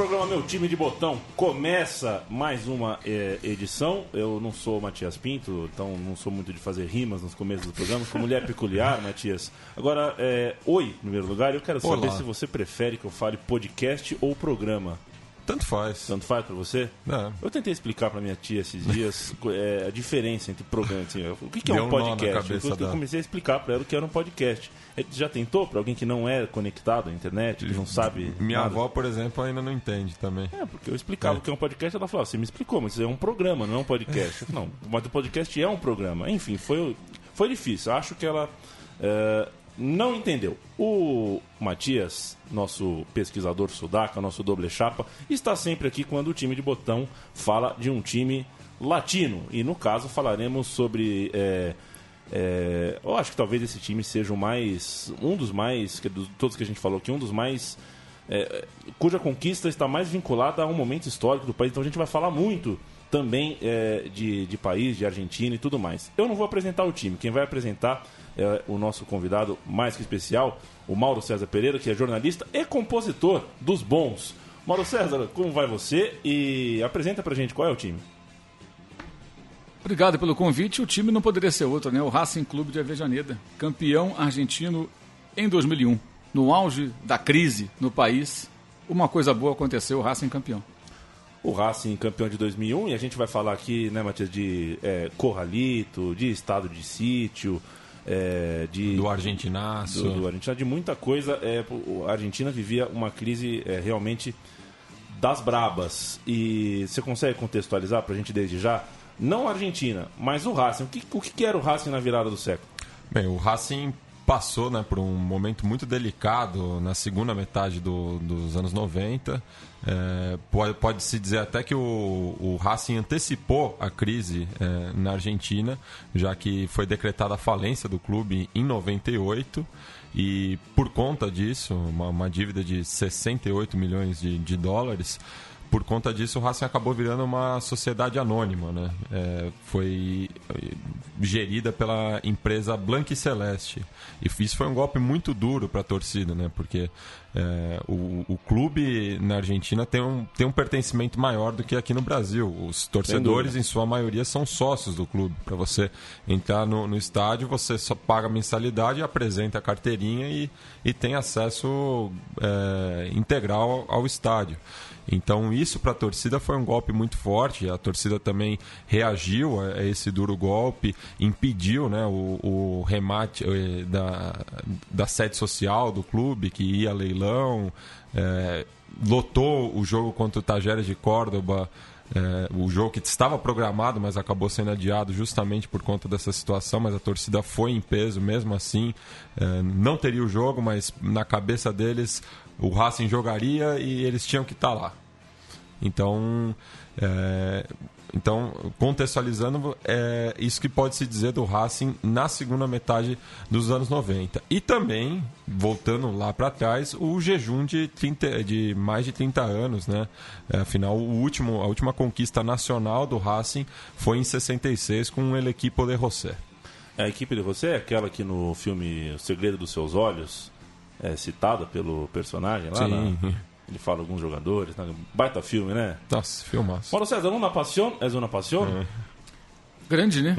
Programa Meu Time de Botão começa mais uma é, edição. Eu não sou o Matias Pinto, então não sou muito de fazer rimas nos começos do programa. Como mulher peculiar, Matias. Agora, é, oi, em primeiro lugar. Eu quero saber Olá. se você prefere que eu fale podcast ou programa. Tanto faz. Tanto faz pra você? É. Eu tentei explicar pra minha tia esses dias é, a diferença entre programa. Assim, o que, que é um um podcast? Eu, eu comecei a explicar pra ela o que era um podcast. É, Já tentou pra alguém que não é conectado à internet, que não sabe. Minha nada? avó, por exemplo, ainda não entende também. É, porque eu explicava É. o que é um podcast, ela falou, "Ah, você me explicou, mas isso é um programa, não é um podcast. Não, mas o podcast é um programa. Enfim, foi, foi difícil. Acho que ela é, não entendeu. O Matias, nosso pesquisador sudaca, nosso doble chapa, está sempre aqui quando o time de botão fala de um time latino. E no caso falaremos sobre. é, é, eu acho que talvez esse time seja o mais. Um dos mais. Que dos todos que a gente falou aqui, um dos mais é, cuja conquista está mais vinculada a um momento histórico do país. Então a gente vai falar muito também é, de, de país, de Argentina e tudo mais. Eu não vou apresentar o time, quem vai apresentar é o nosso convidado mais que especial, o Mauro César Pereira, que é jornalista e compositor dos bons. Mauro César, como vai você? E apresenta pra gente qual é o time. Obrigado pelo convite. O time não poderia ser outro, né? O Racing Clube de Avejaneda, campeão argentino em 2001. No auge da crise no país, uma coisa boa aconteceu, o Racing campeão. O Racing campeão de 2001 e a gente vai falar aqui, né, Matias, de é, Corralito, de estado de sítio, é, de Do argentinaço. do, do Argentina, de muita coisa. É, a Argentina vivia uma crise é, realmente das brabas. E você consegue contextualizar pra gente desde já? Não a Argentina, mas o Racing. O que, o que era o Racing na virada do século? Bem, o Racing passou né, por um momento muito delicado na segunda metade do- dos anos 90. É, pode- Pode-se dizer até que o, o Racing antecipou a crise é, na Argentina, já que foi decretada a falência do clube em 98. E por conta disso, uma, uma dívida de 68 milhões de, de dólares, por conta disso, o Racing acabou virando uma sociedade anônima, né? É, foi eh, gerida pela empresa Blanca e Celeste. E isso foi um golpe muito duro para a torcida, né? Porque é, o, o clube na Argentina tem um, tem um pertencimento maior do que aqui no Brasil. Os torcedores, em sua maioria, são sócios do clube. Para você entrar no, no estádio, você só paga mensalidade, apresenta a carteirinha e, e tem acesso é, integral ao, ao estádio. Então isso para a torcida foi um golpe muito forte. A torcida também reagiu a esse duro golpe, impediu né, o, o remate eh, da, da sede social do clube que ia a leilão, eh, lotou o jogo contra o Tajeres de Córdoba. eh, o jogo que estava programado, mas acabou sendo adiado justamente por conta dessa situação. Mas a torcida foi em peso mesmo assim. Eh, não teria o jogo, mas na cabeça deles o Racing jogaria e eles tinham que estar lá. Então, é, então contextualizando, é isso que pode se dizer do Racing na segunda metade dos anos 90. E também, voltando lá para trás, o jejum de, 30, de mais de 30 anos. Né? É, afinal, o último, a última conquista nacional do Racing foi em 66 com o El Equipo de José. A equipe de você é aquela que no filme O Segredo dos Seus Olhos é citada pelo personagem lá? Sim. na- ele fala alguns jogadores. né? Baita filme, né? Nossa, filmaço. Mauro César, uma paixão? És uma paixão? Grande, né?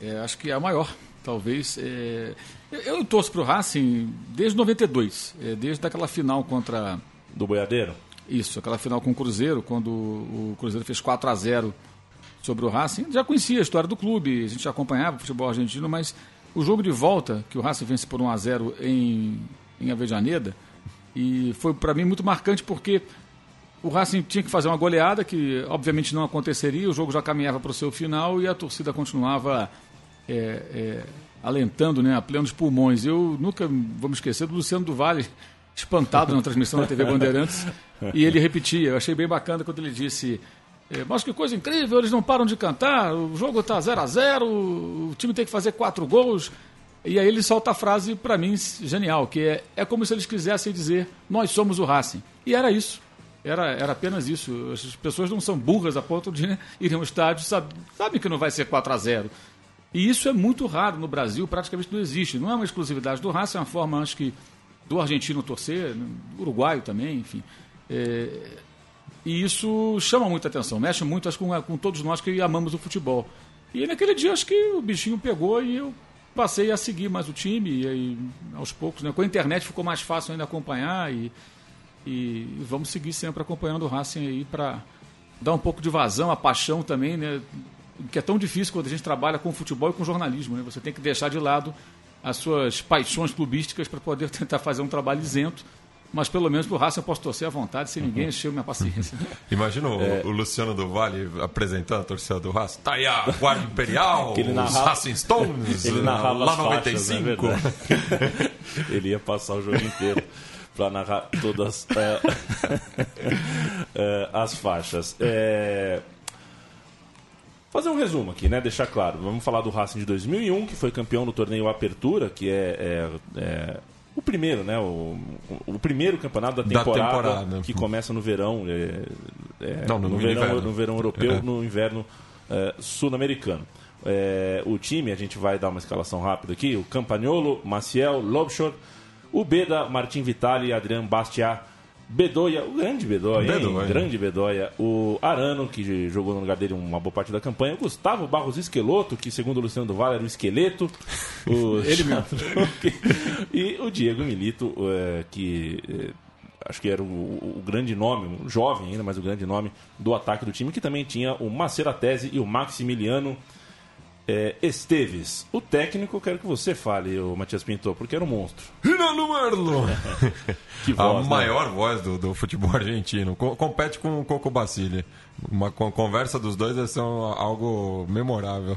É, é, acho que é a maior, talvez. É, eu, eu torço para o Racing desde 92, é, desde aquela final contra Do Boiadeiro? Isso, aquela final com o Cruzeiro, quando o Cruzeiro fez 4 a 0 sobre o Racing. Já conhecia a história do clube, a gente acompanhava o futebol argentino, mas o jogo de volta, que o Racing vence por 1 a 0 em, em Avejaneda, e foi para mim muito marcante porque o Racing tinha que fazer uma goleada, que obviamente não aconteceria, o jogo já caminhava para o seu final e a torcida continuava é, é, alentando né, a plenos pulmões. Eu nunca vou me esquecer do Luciano do Vale, espantado na transmissão da TV Bandeirantes, e ele repetia. Eu achei bem bacana quando ele disse. É, Mas que coisa incrível, eles não param de cantar, o jogo está 0 a 0 o time tem que fazer quatro gols. E aí ele solta a frase, para mim, genial, que é, é como se eles quisessem dizer, nós somos o Racing. E era isso. Era, era apenas isso. As pessoas não são burras a ponto de né, irem ao estádio, sabe, sabem que não vai ser 4 a 0 E isso é muito raro no Brasil, praticamente não existe. Não é uma exclusividade do Racing, é uma forma, acho que, do argentino torcer, do uruguaio também, enfim. É, e isso chama muita atenção, mexe muito acho, com, com todos nós que amamos o futebol. E naquele dia acho que o bichinho pegou e eu passei a seguir mais o time, e aí, aos poucos, né? com a internet ficou mais fácil ainda acompanhar e, e vamos seguir sempre acompanhando o Racing aí para dar um pouco de vazão, a paixão também, né? que é tão difícil quando a gente trabalha com futebol e com jornalismo. Né? Você tem que deixar de lado as suas paixões clubísticas para poder tentar fazer um trabalho isento mas pelo menos pro Racing eu posso torcer à vontade sem ninguém encher minha paciência. Imagina o, é. o, Luciano do Vale apresentando a torcida do Racing. Tá aí a Guarda Imperial, ele narrava, Racing Stones, ele narrava lá faixas, 95. É ele ia passar o jogo inteiro para narrar todas uh, uh, as faixas. É... Fazer um resumo aqui, né? Deixar claro. Vamos falar do Racing de 2001, que foi campeão do torneio Apertura, que é, é, é o primeiro, né? O, o primeiro campeonato da temporada, da temporada. que começa no verão. É, é, Não, no, no, verão, inverno. no verão europeu, é. no inverno é, sul-americano. É, o time, a gente vai dar uma escalação rápida aqui: o Campagnolo, Maciel, Lobchor, o Beda, Martin Vitali, Adrian Bastiat, Bedoya, o grande Bedoya, Bedoya. grande Bedoya, o Arano, que jogou no lugar dele uma boa parte da campanha, o Gustavo Barros Esqueloto, que segundo o Luciano Duval era o esqueleto, o ele mesmo, e o Diego Milito, é, que é, acho que era o, o, grande nome, um jovem ainda, mas o grande nome do ataque do time, que também tinha o Maceratese e o Maximiliano é, Esteves, o técnico, quero que você fale, o Matias Pintor, porque era um monstro. Rinaldo Merlo! voz, a né? maior voz do, do, futebol argentino. Co compete com o Coco Basile. Uma conversa dos dois é algo memorável.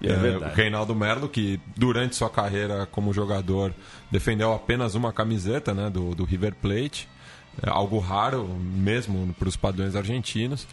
É, é o Reinaldo Merlo, que durante sua carreira como jogador defendeu apenas uma camiseta né, do, do River Plate. É algo raro mesmo para os padrões argentinos.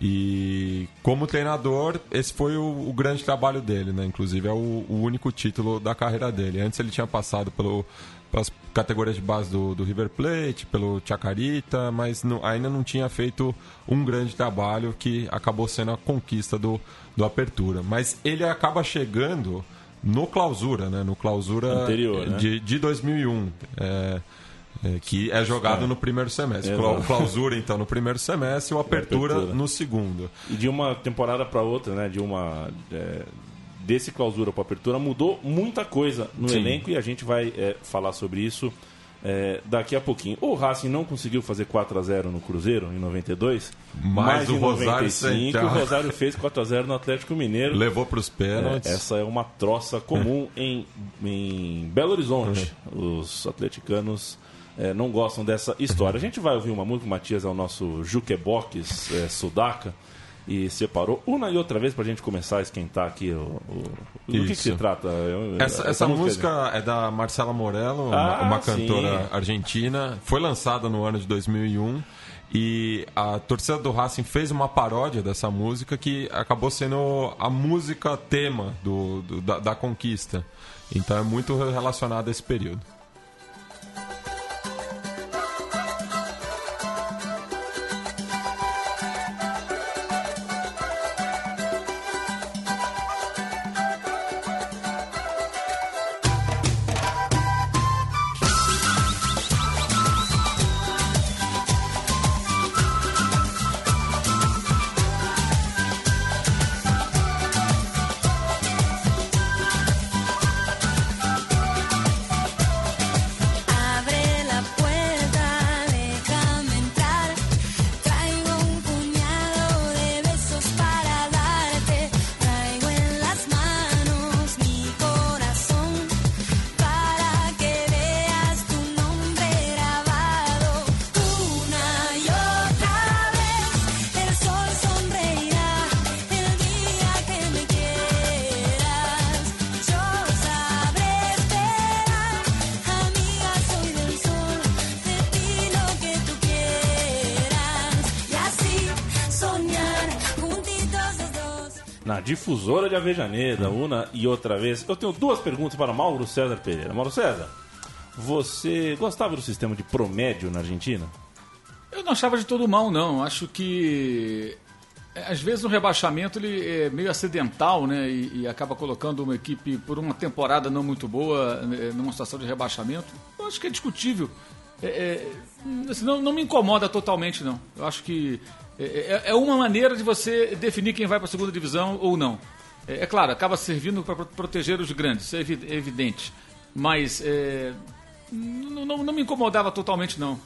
E como treinador, esse foi o, o grande trabalho dele, né? Inclusive é o, o, único título da carreira dele. Antes ele tinha passado pelo, pelas categorias de base do, do River Plate, pelo Chacarita, mas não, ainda não tinha feito um grande trabalho que acabou sendo a conquista do, do Apertura. Mas ele acaba chegando no clausura, né? No clausura Anterior, né? de, de 2001. É, é, que é jogado é. no primeiro semestre. Exato. Clausura, então, no primeiro semestre o apertura, apertura. no segundo. E de uma temporada para outra, né? De uma. É, desse clausura para apertura, mudou muita coisa no Sim. elenco e a gente vai é, falar sobre isso é, daqui a pouquinho. O Racing não conseguiu fazer 4 a 0 no Cruzeiro em 92, mas, mas o Rosário 95 o Rosário fez 4 a 0 no Atlético Mineiro. Levou para os pênaltis. É, essa é uma troça comum em, em Belo Horizonte. Os atleticanos é, não gostam dessa história. A gente vai ouvir uma música, o Matias é o nosso jukebox é, sudaca e separou uma e outra vez para a gente começar a esquentar aqui o, o do que, que, se trata. Eu, essa, essa, essa, música, música é da Marcela Morello, ah, uma, uma cantora argentina. Foi lançada no ano de 2001 e a torcida do Racing fez uma paródia dessa música que acabou sendo a música tema do, do da, da conquista. Então é muito relacionado a esse período. Difusora de Avejaneda, uma e outra vez. Eu tenho duas perguntas para Mauro César Pereira. Mauro César, você gostava do sistema de promédio na Argentina? Eu não achava de todo mal, não. Acho que é, às vezes o rebaixamento ele é meio acidental, né? E, e, acaba colocando uma equipe por uma temporada não muito boa né, numa situação de rebaixamento. Eu acho que é discutível. É, é, assim, não, não, me incomoda totalmente, não. Eu acho que é, é, é uma maneira de você definir quem vai para a segunda divisão ou não. É, é claro, acaba servindo para proteger os grandes, isso é evidente. Mas não, não, não, me incomodava totalmente, não.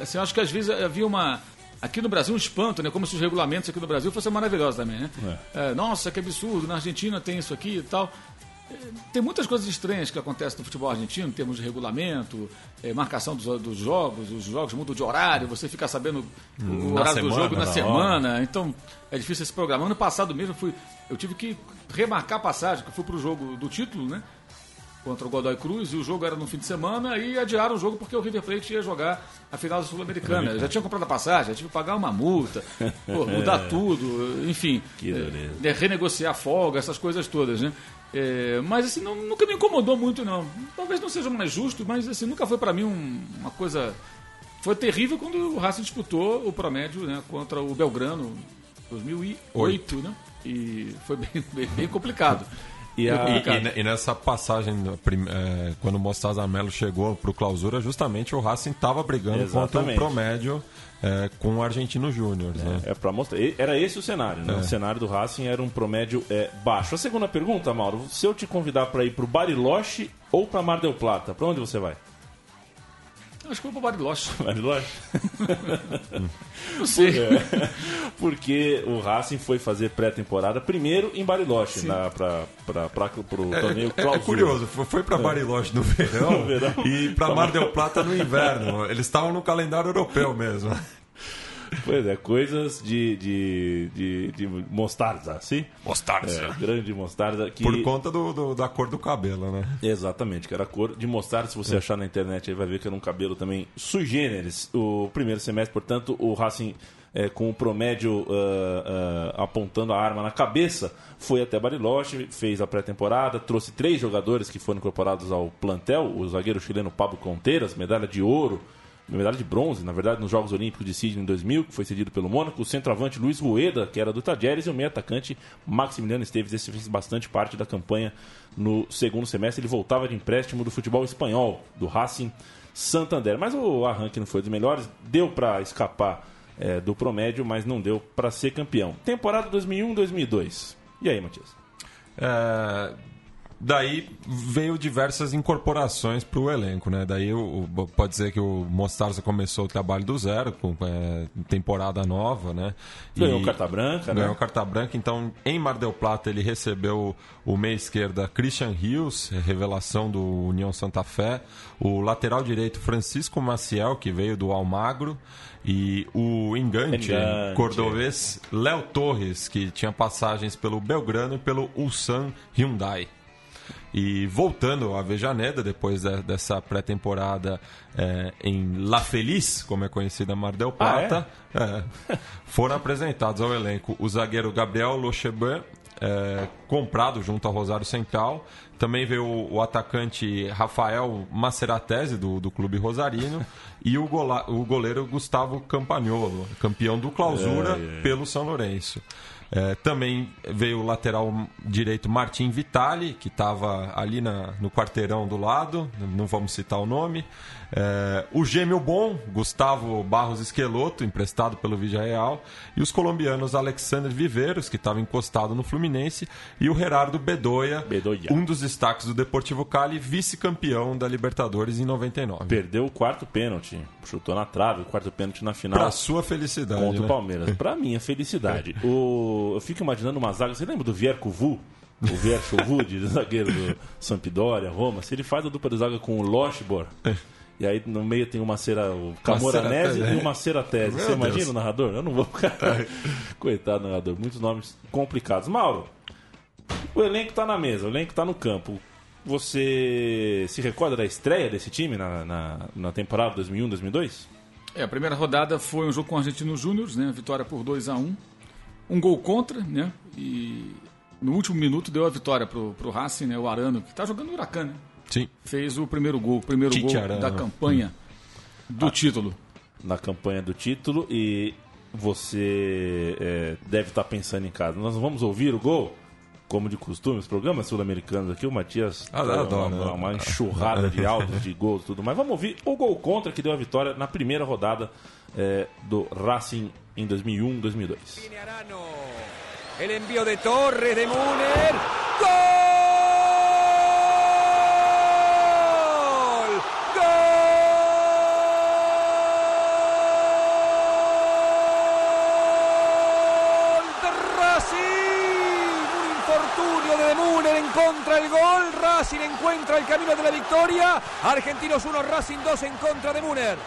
assim, eu acho que às vezes havia uma aqui no Brasil um espanto, né? Como se os regulamentos aqui no Brasil fossem maravilhosos também, né? É. É, nossa, que absurdo, na Argentina tem isso aqui e tal. É, tem muitas coisas estranhas que acontecem no futebol argentino, em termos de regulamento, é, marcação dos, dos, jogos, os jogos mudam de horário, você fica sabendo o horário semana, do jogo na, na semana, hora. então é difícil esse programa. Ano passado mesmo fui, eu tive que remarcar a passagem, que eu fui para o jogo do título, né? contra o Godoy Cruz e o jogo era no fim de semana e adiaram o jogo porque o River Plate ia jogar a final da Sul-Americana. Já tinha comprado a passagem, já tive que pagar uma multa, pô, mudar tudo, enfim, é, renegociar folga, essas coisas todas, né? É, mas assim, não, nunca me incomodou muito, não. Talvez não seja mais justo, mas assim, nunca foi para mim um, uma coisa. Foi terrível quando o Racing disputou o promédio né, contra o Belgrano 2008, Oito. né? E foi bem, bem, bem complicado. E, a, e, e, nessa passagem, é, quando o Mostaza Melo chegou para o clausura, justamente o Racing estava brigando Exatamente. contra o promédio é, com o Argentino Júnior. É, né? é para mostrar. Era esse o cenário, né? É. O cenário do Racing era um promédio é, baixo. A segunda pergunta, Mauro, se eu te convidar para ir para o Bariloche ou para Mar del Plata, para onde você vai? Acho que vou para Bariloche. Bariloche? Não sei. É, porque o Racing foi fazer pré-temporada primeiro em Bariloche para o é, torneio é, é, curioso, foi para é. Bariloche no verão, no verão. e para Mar del Plata no inverno. Eles estavam no calendário europeu mesmo. Pois é, coisas de, de, de, de mostarda, sim? Mostarda. É, grande mostarda. Que... Por conta do, do, da cor do cabelo, né? Exatamente, que era a cor de mostarda. Se você é. achar na internet, aí vai ver que era um cabelo também sui generis. O primeiro semestre, portanto, o Racing é, com o promédio uh, uh, apontando a arma na cabeça, foi até Bariloche, fez a pré-temporada, trouxe três jogadores que foram incorporados ao plantel: o zagueiro chileno Pablo Conteiras, medalha de ouro medalha de bronze, na verdade, nos Jogos Olímpicos de Sydney em 2000, que foi cedido pelo Mônaco, o centroavante Luiz Rueda, que era do Tajeres, e o meio atacante Maximiliano Esteves, esse fez bastante parte da campanha no segundo semestre, ele voltava de empréstimo do futebol espanhol, do Racing Santander, mas o arranque não foi dos melhores, deu para escapar é, do promédio, mas não deu para ser campeão. Temporada 2001-2002. E aí, Matias? É, Daí veio diversas incorporações para o elenco, né? Daí o, pode dizer que o Mostarza começou o trabalho do zero, com é, temporada nova, né? Ganhou e, carta branca, né? Ganhou carta branca, então em Mar del Plata ele recebeu o meia esquerda Christian Rios, revelação do União Santa Fé, o lateral direito Francisco Maciel, que veio do Almagro, e o engante, engante. cordobês Léo Torres, que tinha passagens pelo Belgrano e pelo Ulsan Hyundai. E voltando a Vejaneda, depois de, dessa pré-temporada é, em La Feliz, como é conhecida Mar del Plata, ah, é? É, foram apresentados ao elenco o zagueiro Gabriel Lochebin, é, comprado junto ao Rosário Central. Também veio o, o atacante Rafael Maceratese, do, do Clube Rosarino, e o, gola, o goleiro Gustavo Campagnolo, campeão do clausura é, é. pelo São Lourenço. É, também veio o lateral direito Martim Vitali, que estava ali na, no quarteirão do lado, não vamos citar o nome. É, o gêmeo bom, Gustavo Barros Esqueloto, emprestado pelo Vigia Real. E os colombianos Alexander Viveiros, que estava encostado no Fluminense. E o Gerardo Bedoya, Bedoya. um dos destaques do Deportivo Cali, vice-campeão da Libertadores em 99. Perdeu o quarto pênalti, chutou na trave, o quarto pênalti na final. Para sua felicidade. Contra né? o Palmeiras. Para minha felicidade. o, eu fico imaginando uma zaga. Você lembra do Vierco Vu? o Vierco Vu, zagueiro do Sampdoria, Roma, se ele faz a dupla de zaga com o Loschbor, é. E aí no meio tem uma cera, o Camoranese e uma cera tese. Você imagina Deus. o narrador? Eu não vou ficar. Coitado do narrador, muitos nomes complicados. Mauro, o elenco está na mesa, o elenco está no campo. Você se recorda da estreia desse time na, na, na temporada 2001-2002? É, a primeira rodada foi um jogo com o Argentino Júnior, né? Vitória por 2 a 1 um. um gol contra, né? E no último minuto deu a vitória pro, pro Racing, né? O Arano, que tá jogando no Huracan, né? Sim. Fez o primeiro gol, o primeiro gol da campanha do título. na campanha do título e você é, deve estar pensando em casa. Nós vamos ouvir o gol? Como de costume, os programas sul-americanos aqui, o Matias Ah, dá adoro, uma, uma enxurrada de áudios, de gols e tudo mais. Vamos ouvir o gol contra que deu a vitória na primeira rodada é, do Racing em 2001-2002. Viene Arano. El envío de Torres, de Müller. ¡Gol! ¡Gol de Racing! Un infortunio de Müller en contra del gol. Racing encuentra el camino de la victoria. Argentinos 1, Racing 2 en contra de Müller.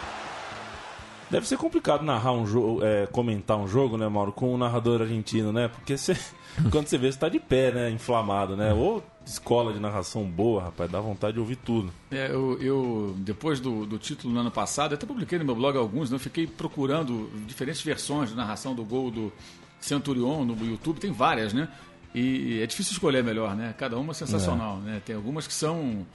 Deve ser complicado narrar um jogo, é, comentar um jogo, né, Mauro, com um narrador argentino, né? Porque você, quando você vê, você tá de pé, né? Inflamado, né? Ou escola de narração boa, rapaz, dá vontade de ouvir tudo. É, eu, eu, depois do, do título no ano passado, até publiquei no meu blog alguns, né? eu fiquei procurando diferentes versões de narração do gol do Centurion no YouTube, tem várias, né? E é difícil escolher melhor, né? Cada uma é sensacional, né? Tem algumas que são.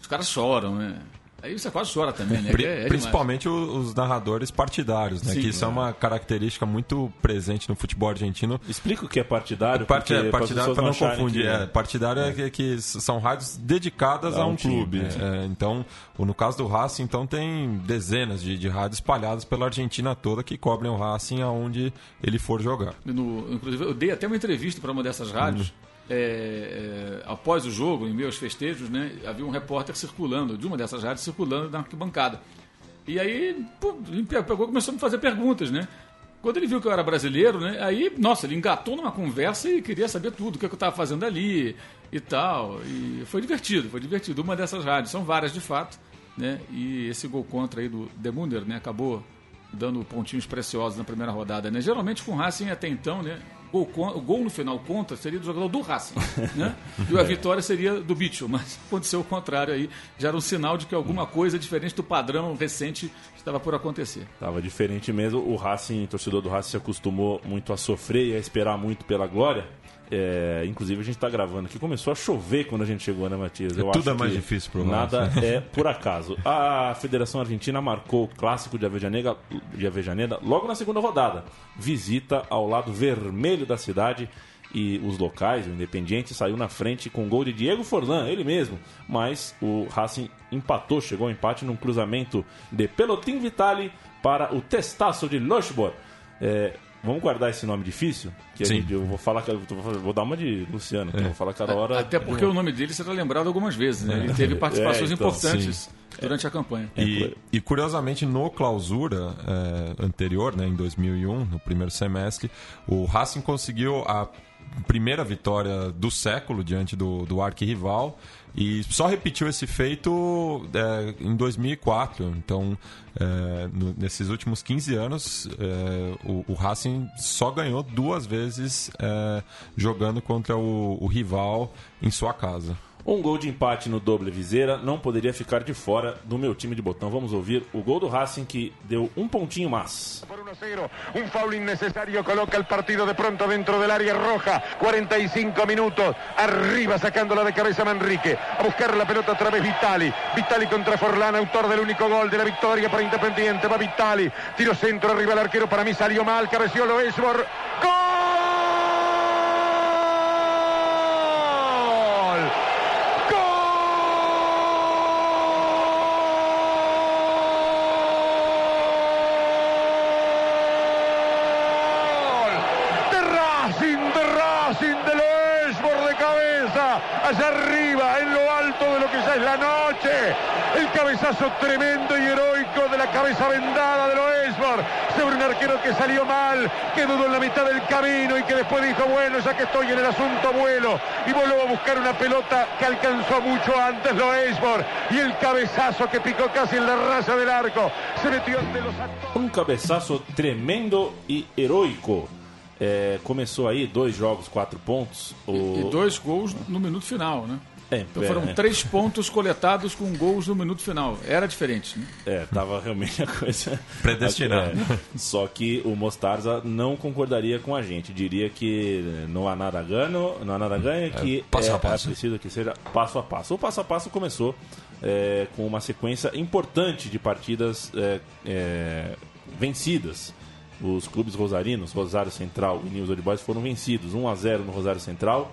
Os caras choram, né? Aí você quase chora também, né? Pri- É- é principalmente os narradores partidários, né? Sim, que isso é uma característica muito presente no futebol argentino. Explica o que é partidário, Part, é, partidário, para não acharem confundir, que- é, partidário é, que, que são rádios dedicadas A a um um, clube. é. É, então, no caso do Racing, então tem dezenas de, de rádios espalhadas pela Argentina toda que cobrem o Racing aonde ele for jogar. No- inclusive, eu dei até uma entrevista para uma dessas rádios. é, é, após o jogo, em meus festejos, né, havia um repórter circulando, de uma dessas rádios, circulando na arquibancada. E aí, ele pe- pegou começou a me fazer perguntas, né? Quando ele viu que eu era brasileiro, né? Aí, nossa, ele engatou numa conversa e queria saber tudo, o que, é que eu estava fazendo ali e tal. E foi divertido, foi divertido. Uma dessas rádios, são várias de fato, né? E esse gol contra aí do Demunder, né? Acabou dando pontinhos preciosos na primeira rodada, né? Geralmente com o Racing até então, né? Gol gol no final contra seria do jogador do Racing, né? E a vitória seria do Bicho, mas aconteceu o contrário aí. Já era um sinal de que alguma coisa diferente do padrão recente estava por acontecer. Tava diferente mesmo. O Racing, o torcedor do Racing se acostumou muito a sofrer e a esperar muito pela glória. É, inclusive a gente tá gravando aqui. Começou a chover quando a gente chegou, né, Matias? Eu Tudo acho é mais difícil pro Nada Racing. é por acaso. A Federação Argentina marcou o clássico de Avejaneda, de Avejaneda logo na segunda rodada. Visita ao lado vermelho da cidade e os locais, o Independiente, saiu na frente com o gol de Diego Forlan, ele mesmo. Mas o Racing empatou, chegou ao empate num cruzamento de Pelotin Vitali para o Testaço de Lochbor. É, vamos guardar esse nome difícil? Que a Sim. gente- eu vou falar, que- eu vou dar uma de Luciano, que eu vou falar cada hora. Até porque o nome dele será lembrado algumas vezes, né? Ele teve participações É, então, importantes durante a campanha. E, e, curiosamente, no clausura é, anterior, né, em 2001, no primeiro semestre, o Racing conseguiu a primeira vitória do século diante do, do arquirrival e só repetiu esse feito é, em 2004. Então, é, no- nesses últimos 15 anos, é, o, o Racing só ganhou duas vezes é, jogando contra o, o rival em sua casa. Um gol de empate no doble viseira não poderia ficar de fora do meu time de botão. Vamos ouvir o gol do Racing que deu um pontinho mas. por 1-0. Un foul innecesario coloca el partido de pronto dentro del área roja. 45 minutos. Arriba sacándola de cabeza Manrique. A buscar la pelota otra vez Vitali. Vitali contra Forlán, autor del único gol de la victoria para Independiente. Va Vitali. Tiro centro arriba el arquero. Para mí salió mal. Cabeció Loesbor. Cabeza vendada de Loesbor sobre un arquero que salió mal, que dudó en la mitad del camino y que después dijo, bueno, ya que estoy en el asunto vuelo. Y volvió a buscar una pelota que alcanzó mucho antes Loesbor. Y el cabezazo que picó casi en la raya del arco. Se metió ante los. Um cabeçaço tremendo e heroico. É, começou aí dois jogos, quatro pontos. O... E dois gols no minuto final, né? É, Então é, foram é. três pontos coletados com gols no minuto final. Era diferente, né? É, tava realmente a coisa. Predestinado. É, só que o Mostarza não concordaria com a gente. Diria que não há nada ganho, não há nada ganho, que passo é, a passo. é preciso que seja passo a passo. O passo a passo começou é, com uma sequência importante de partidas é, é, vencidas. Os clubes rosarinos, Rosário Central e News Old Boys foram vencidos. 1 a 0 no Rosário Central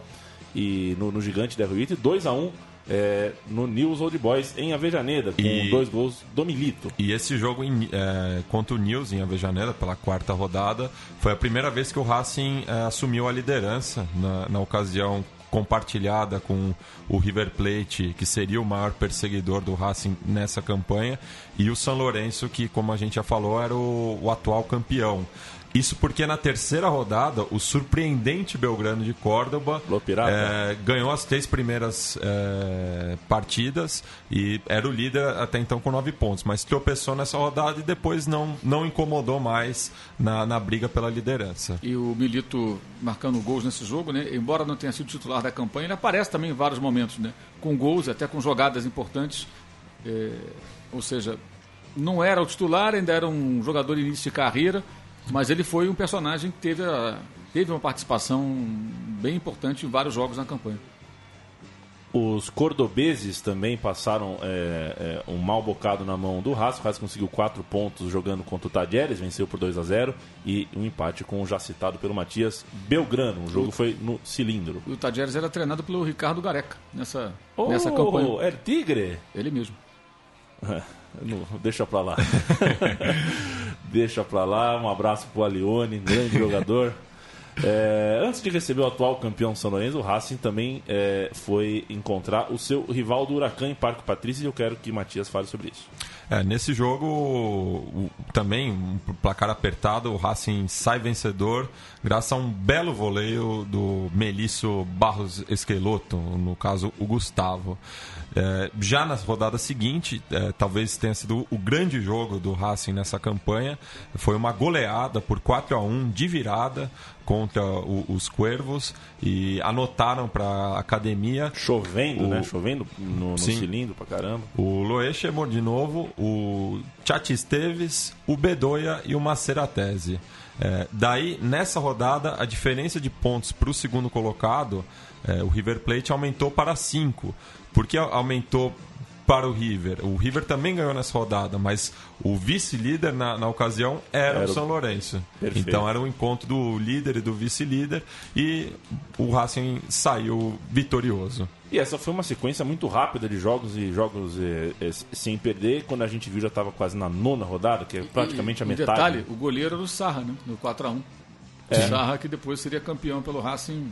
e no, no Gigante da Ruíte, 2 a 1 é, no News Old Boys em Avejaneda, com E- dois gols do Milito. E esse jogo em, é, contra o News em Avejaneda, pela quarta rodada, foi a primeira vez que o Racing é, assumiu a liderança na, na ocasião compartilhada com o River Plate, que seria o maior perseguidor do Racing nessa campanha, e o São Lourenço, que, como a gente já falou, era o, o atual campeão. Isso porque na terceira rodada, o surpreendente Belgrano de Córdoba é, ganhou as três primeiras é, partidas e era o líder até então com nove pontos, mas tropeçou nessa rodada e depois não, não incomodou mais na, na briga pela liderança. E o Milito marcando gols nesse jogo, né? Embora não tenha sido titular da campanha, ele aparece também em vários momentos, né? Com gols, até com jogadas importantes. É, ou seja, não era o titular, ainda era um jogador de início de carreira, mas ele foi um personagem que teve, a- teve uma participação bem importante em vários jogos na campanha. Os cordobeses também passaram é, é, um mal bocado na mão do Haas. O Haas conseguiu quatro pontos jogando contra o Tadieres, venceu por 2 a 0 e um empate com o já citado pelo Matias Belgrano. O jogo foi no cilindro. E o Tadieres era treinado pelo Ricardo Gareca nessa, Oh, nessa campanha. é Tigre? Ele mesmo. Não, deixa pra lá. deixa pra lá. Um abraço pro Alione, grande jogador. É, antes de receber o atual campeão São Lourenço, o Racing também é, foi encontrar o seu rival do Huracan em Parque Patrício e eu quero que Matias fale sobre isso. É, nesse jogo, o- também, um placar apertado, o Racing sai vencedor graças a um belo voleio do Melício Barros Esqueloto, no caso o Gustavo. É, já na rodada seguinte, é, talvez tenha sido o grande jogo do Racing nessa campanha, foi uma goleada por 4 a 1 de virada contra o- os Cuervos e anotaram para a academia Chovendo, O- né? Chovendo no, no Sim. cilindro pra caramba. o Loe chamou de novo, o Tchati Esteves, o Bedoya e o Maceratese. É, daí, nessa rodada, a diferença de pontos para o segundo colocado, é, o River Plate aumentou para 5. Por que aumentou para o River? O River também ganhou nessa rodada, mas o vice-líder na, na ocasião era, Era o o- São Lourenço. Perfeito. Então era o encontro do líder e do vice-líder e o Racing saiu vitorioso. E essa foi uma sequência muito rápida de jogos e jogos eh, eh, sem perder. Quando a gente viu, já estava quase na nona rodada, que é praticamente a E, um metade. detalhe, o goleiro era o Sarra, né? No 4x1. É. Sarra que depois seria campeão pelo Racing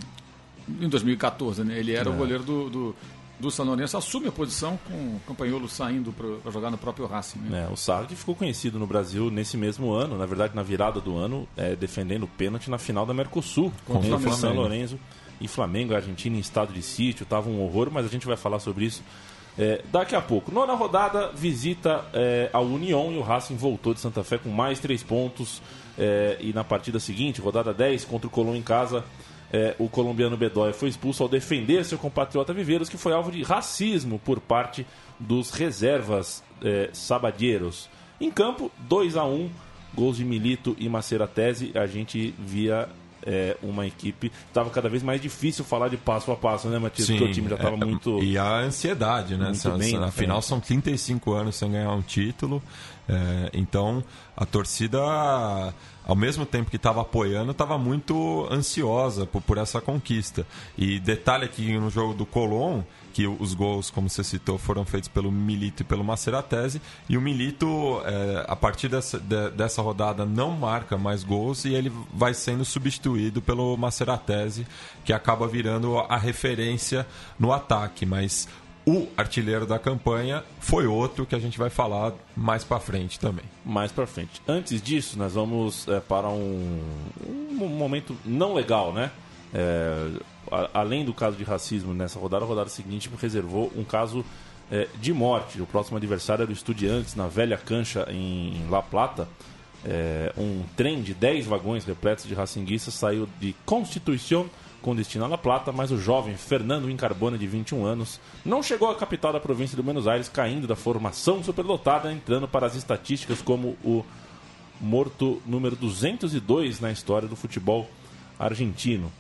em 2014, né? Ele era É. o goleiro do, do, do São Lourenço, assume a posição com o Campanholo saindo para jogar no próprio Racing. Né? É, o Sarra que ficou conhecido no Brasil nesse mesmo ano, na verdade na virada do ano, é, defendendo o pênalti na final da Mercosul Contra o contra o São. Lourenço e Flamengo, a Argentina em estado de sítio, tava um horror, mas a gente vai falar sobre isso é, daqui a pouco. Nona rodada, visita é, a União e o Racing voltou de Santa Fé com mais três pontos. é, e na partida seguinte, rodada 10 contra o Colón em casa, é, o colombiano Bedoya foi expulso ao defender seu compatriota Viveiros, que foi alvo de racismo por parte dos reservas é, sabadeiros. Em campo, 2 a 1 gols de Milito e Maceratese. A gente via é, uma equipe. Estava cada vez mais difícil falar de passo a passo, né, Matias? Porque o time já estava é, muito. E a ansiedade, né? muito bem na Afinal, frente. são 35 anos sem ganhar um título. é, então, a torcida, ao mesmo tempo que estava apoiando, estava muito ansiosa por, por essa conquista. E detalhe aqui no jogo do Colón, que os gols, como você citou, foram feitos pelo Milito e pelo Maceratese. E o Milito, é, a partir dessa, de- dessa rodada, não marca mais gols e ele vai sendo substituído pelo Maceratese, que acaba virando a referência no ataque. Mas o artilheiro da campanha foi outro que a gente vai falar mais pra frente também. mais pra frente. Antes disso, nós vamos é, para um, um momento não legal, né? É, a- além do caso de racismo nessa rodada, a rodada seguinte reservou um caso é, de morte. O próximo adversário era o Estudiantes, na velha cancha em, La Plata. É, um trem de 10 vagões repletos de racinguistas saiu de Constituição com destino a La Plata, mas o jovem Fernando Incarbone, de 21 anos, não chegou à capital da província de Buenos Aires, caindo da formação superlotada, entrando para as estatísticas como o morto número 202 na história do futebol argentino.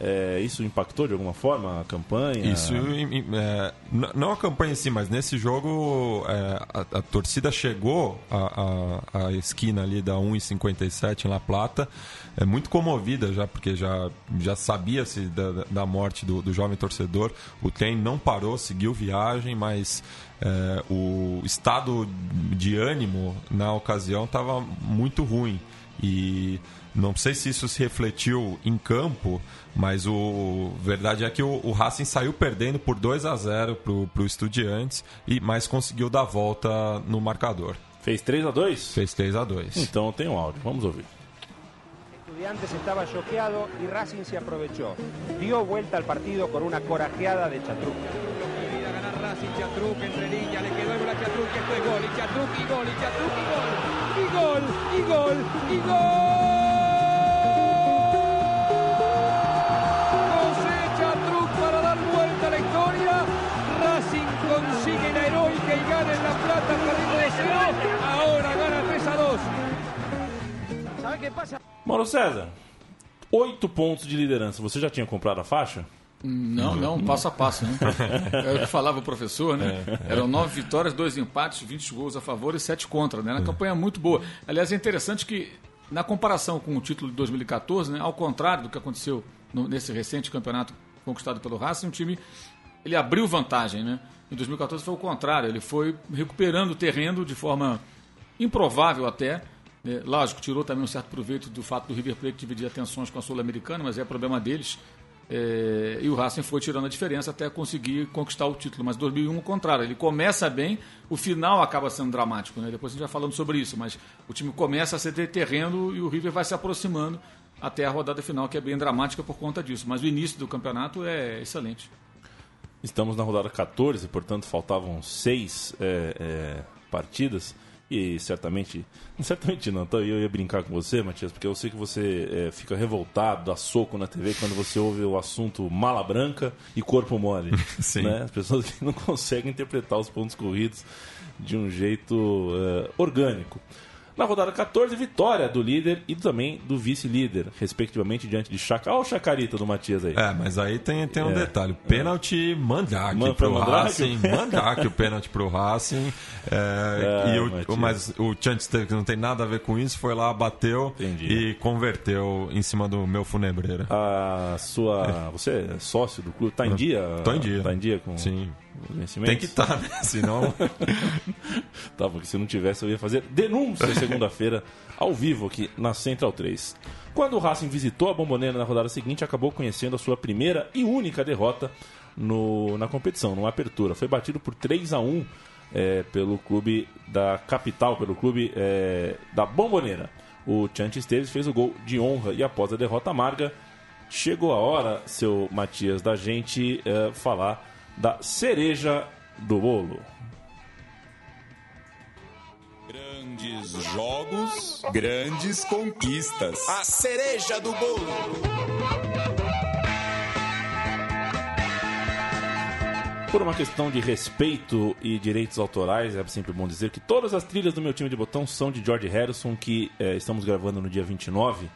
É, isso impactou de alguma forma a campanha? Isso, é, não a campanha em si, mas nesse jogo é, a, a, torcida chegou à, esquina ali da 1,57 em La Plata, é muito comovida já, porque já, já sabia-se da, da morte do, do jovem torcedor. O trem não parou, seguiu viagem, mas é, o estado de ânimo na ocasião estava muito ruim. E não sei se isso se refletiu em campo, mas o verdade é que o, o Racing saiu perdendo por 2 a 0 para o Estudiantes, e, mas conseguiu dar volta no marcador. Fez 3 a 2 Fez 3 a 2 Então tem um áudio, vamos ouvir. Estudiantes estaba choqueado y Racing se aprovechó. Dio vuelta al partido con una corajeada de Chatruc. Quería ganar Racing, Chatruc entre líneas, le quedó a Chatruc, esto es gol, y Chatruc y gol, y Chatruc y gol, y gol, y gol, y gol. Mauro César, oito pontos de liderança. Você já tinha comprado a faixa? Não, não, passo a passo, né? É o que falava o professor, né? Eram nove vitórias, dois empates, 20 gols a favor e sete contra, né? Uma campanha muito boa. Aliás, é interessante que, na comparação com o título de 2014, né? Ao contrário do que aconteceu no- nesse recente campeonato conquistado pelo Racing, o time ele abriu vantagem, né? Em 2014 foi o contrário, ele foi recuperando o terreno de forma improvável até. Né? Lógico, tirou também um certo proveito do fato do River Plate dividir atenções com a Sul-Americana, mas é problema deles. É, e o Racing foi tirando a diferença até conseguir conquistar o título. Mas 2001 o contrário, ele começa bem, o final acaba sendo dramático. Né? Depois a gente vai falando sobre isso, mas o time começa a ceder terreno e o River vai se aproximando até a rodada final, que é bem dramática por conta disso. Mas o início do campeonato é excelente. Estamos na rodada 14, portanto faltavam seis é, é, partidas. E certamente, certamente não, então eu ia brincar com você, Matias, porque eu sei que você é, fica revoltado, dá soco na TV quando você ouve o assunto mala branca e corpo mole. Sim. Né? As pessoas que não conseguem interpretar os pontos corridos de um jeito é, orgânico. Na rodada 14, vitória do líder e também do vice-líder, respectivamente, diante de Chaca. Olha o Chacarita do Matias aí. É, mas aí tem, tem um É. detalhe. Pênalti Mandrake Man- pro Mandrake? Racing. Mandrake o pênalti pro Racing. É, É, e o, o- mas o Chantster, que não tem nada a ver com isso, foi lá, bateu Entendi. e converteu em cima do meu funebreira. A sua. Você é sócio do clube? Tá em dia? Tô em dia. Tá em dia com Sim. Tem que estar, né? Senão. Tá, porque se não tivesse eu ia fazer denúncia segunda-feira ao vivo aqui na Central 3. Quando o Racing visitou a Bomboneira na rodada seguinte, acabou conhecendo a sua primeira e única derrota no, na competição, numa apertura. Foi batido por 3 a 1 é, pelo clube da capital, pelo clube é, da Bomboneira. O Chante Esteves fez o gol de honra e após a derrota amarga, chegou a hora, seu Matias, da gente é, falar da cereja do bolo. Grandes jogos, grandes conquistas. A cereja do bolo. Por uma questão de respeito e direitos autorais, é sempre bom dizer que todas as trilhas do meu time de botão são de George Harrison, que eh, estamos gravando no dia 29.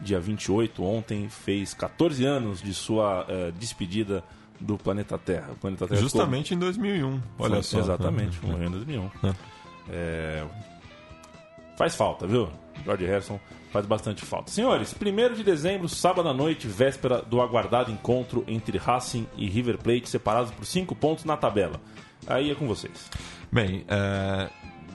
Dia 28, ontem, fez 14 anos de sua eh, despedida do planeta Terra. O planeta Terra ficou- Justamente em 2001. Olha Foi- só. Exatamente, morreu em 2001. É, Faz falta, viu? George Harrison faz bastante falta. Senhores, 1 de dezembro, sábado à noite, véspera do aguardado encontro entre Racing e River Plate, separados por 5 pontos na tabela. Aí é com vocês. Bem, é,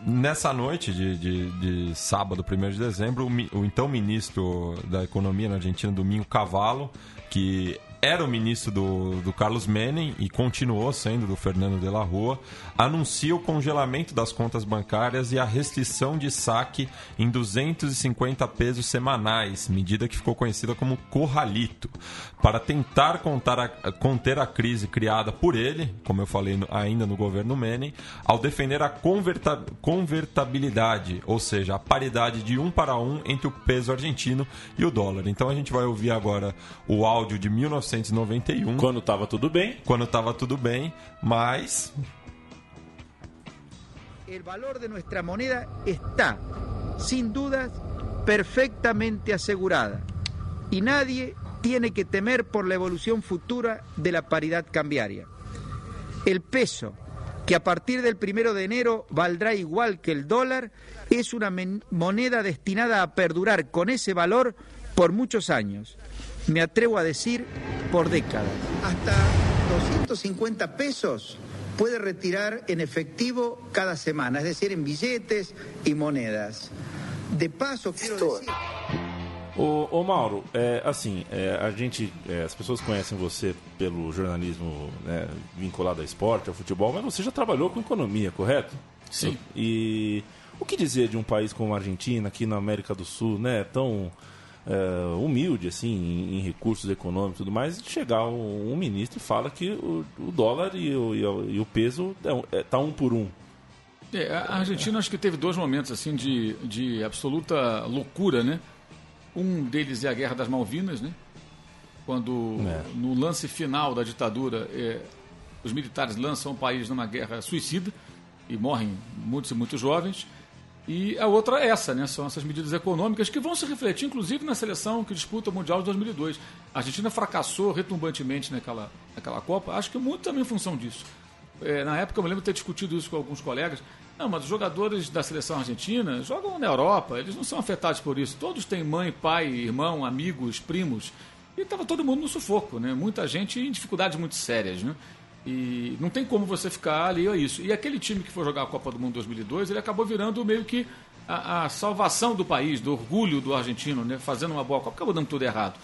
nessa noite de, de, de sábado, 1 de dezembro, o, mi- o então ministro da Economia na Argentina, Domingo Cavallo, que era o ministro do, do Carlos Menem e continuou sendo do Fernando de la Rua, anuncia o congelamento das contas bancárias e a restrição de saque em 250 pesos semanais, medida que ficou conhecida como corralito, para tentar a, conter a crise criada por ele, como eu falei ainda no governo Menem, ao defender a converta, convertabilidade, ou seja, a paridade de um para um entre o peso argentino e o dólar. Então a gente vai ouvir agora o áudio de 19 1991. Quando estava tudo bem. Quando estava tudo bem, mas. O valor de nossa moneda está, sem dúvidas, perfeitamente assegurada. E nadie tiene que temer por la evolución futura de la paridad cambiaria. El peso, que a partir del primero de enero valdrá igual que el dólar, es una moneda destinada a perdurar con ese valor por muchos años me atrevo a decir, por décadas. Hasta 250 pesos puede retirar en efectivo cada semana, es decir, en billetes y monedas. De paso, quiero decir. Ô, ô Mauro, é, assim, é, a gente, é, as pessoas conhecem você pelo jornalismo né, vinculado ao esporte, ao futebol, mas você já trabalhou com economia, correto? Sim. E o que dizer de um país como a Argentina, aqui na América do Sul, né, tão uh, humilde assim em, em, recursos econômicos e tudo mais, chegar um, um, ministro e fala que o, o dólar e o, e o, e o peso é, é, tá um por um. É, a Argentina acho que teve dois momentos assim de, de absoluta loucura, né? Um deles é a Guerra das Malvinas, né? Quando é. no lance final da ditadura é, os militares lançam o país numa guerra suicida e morrem muitos e muitos jovens. E a outra é essa, né? São essas medidas econômicas que vão se refletir, inclusive, na seleção que disputa o Mundial de 2002. A Argentina fracassou retumbantemente naquela, naquela Copa, acho que muito também em função disso. É, na época eu me lembro de ter discutido isso com alguns colegas. Não, mas os jogadores da seleção argentina jogam na Europa, eles não são afetados por isso. Todos têm mãe, pai, irmão, amigos, primos. E estava todo mundo no sufoco, né? Muita gente em dificuldades muito sérias, né? E não tem como você ficar ali a isso. E aquele time que foi jogar a Copa do Mundo 2002, ele acabou virando meio que a, a salvação do país, do orgulho do argentino, né? fazendo uma boa Copa. Acabou dando tudo errado.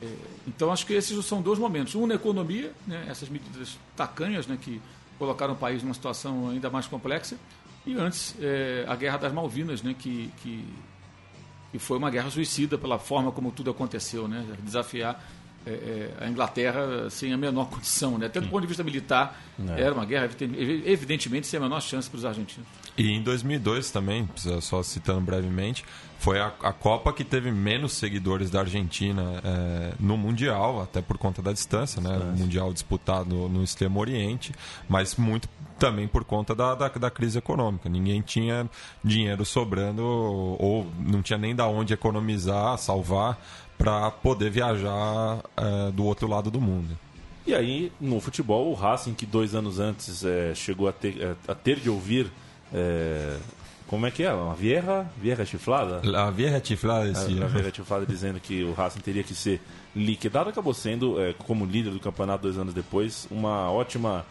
É, então acho que esses são dois momentos. Um na economia, né? essas medidas tacanhas né? que colocaram o país numa situação ainda mais complexa. E antes, é, a Guerra das Malvinas, né? que, que, que foi uma guerra suicida pela forma como tudo aconteceu, né? desafiar é, é, a Inglaterra sem a menor condição, né? até do ponto de vista militar, é. era uma guerra, evidentemente, sem a menor chance para os argentinos. E em 2002 também, só citando brevemente, foi a, a Copa que teve menos seguidores da Argentina é, no Mundial, até por conta da distância, né? O Mundial disputado no Extremo Oriente, mas muito também por conta da, da, da, crise econômica. Ninguém tinha dinheiro sobrando ou não tinha nem da onde economizar, salvar para poder viajar é, do outro lado do mundo. E aí, no futebol, o Racing, que dois anos antes é, chegou a ter, é, a ter de ouvir. É, como é que é? Uma vieja, vieja chiflada? A vieja chiflada, sim. A, a chiflada dizendo que o Racing teria que ser liquidado, acabou sendo, é, como líder do campeonato dois anos depois, uma ótima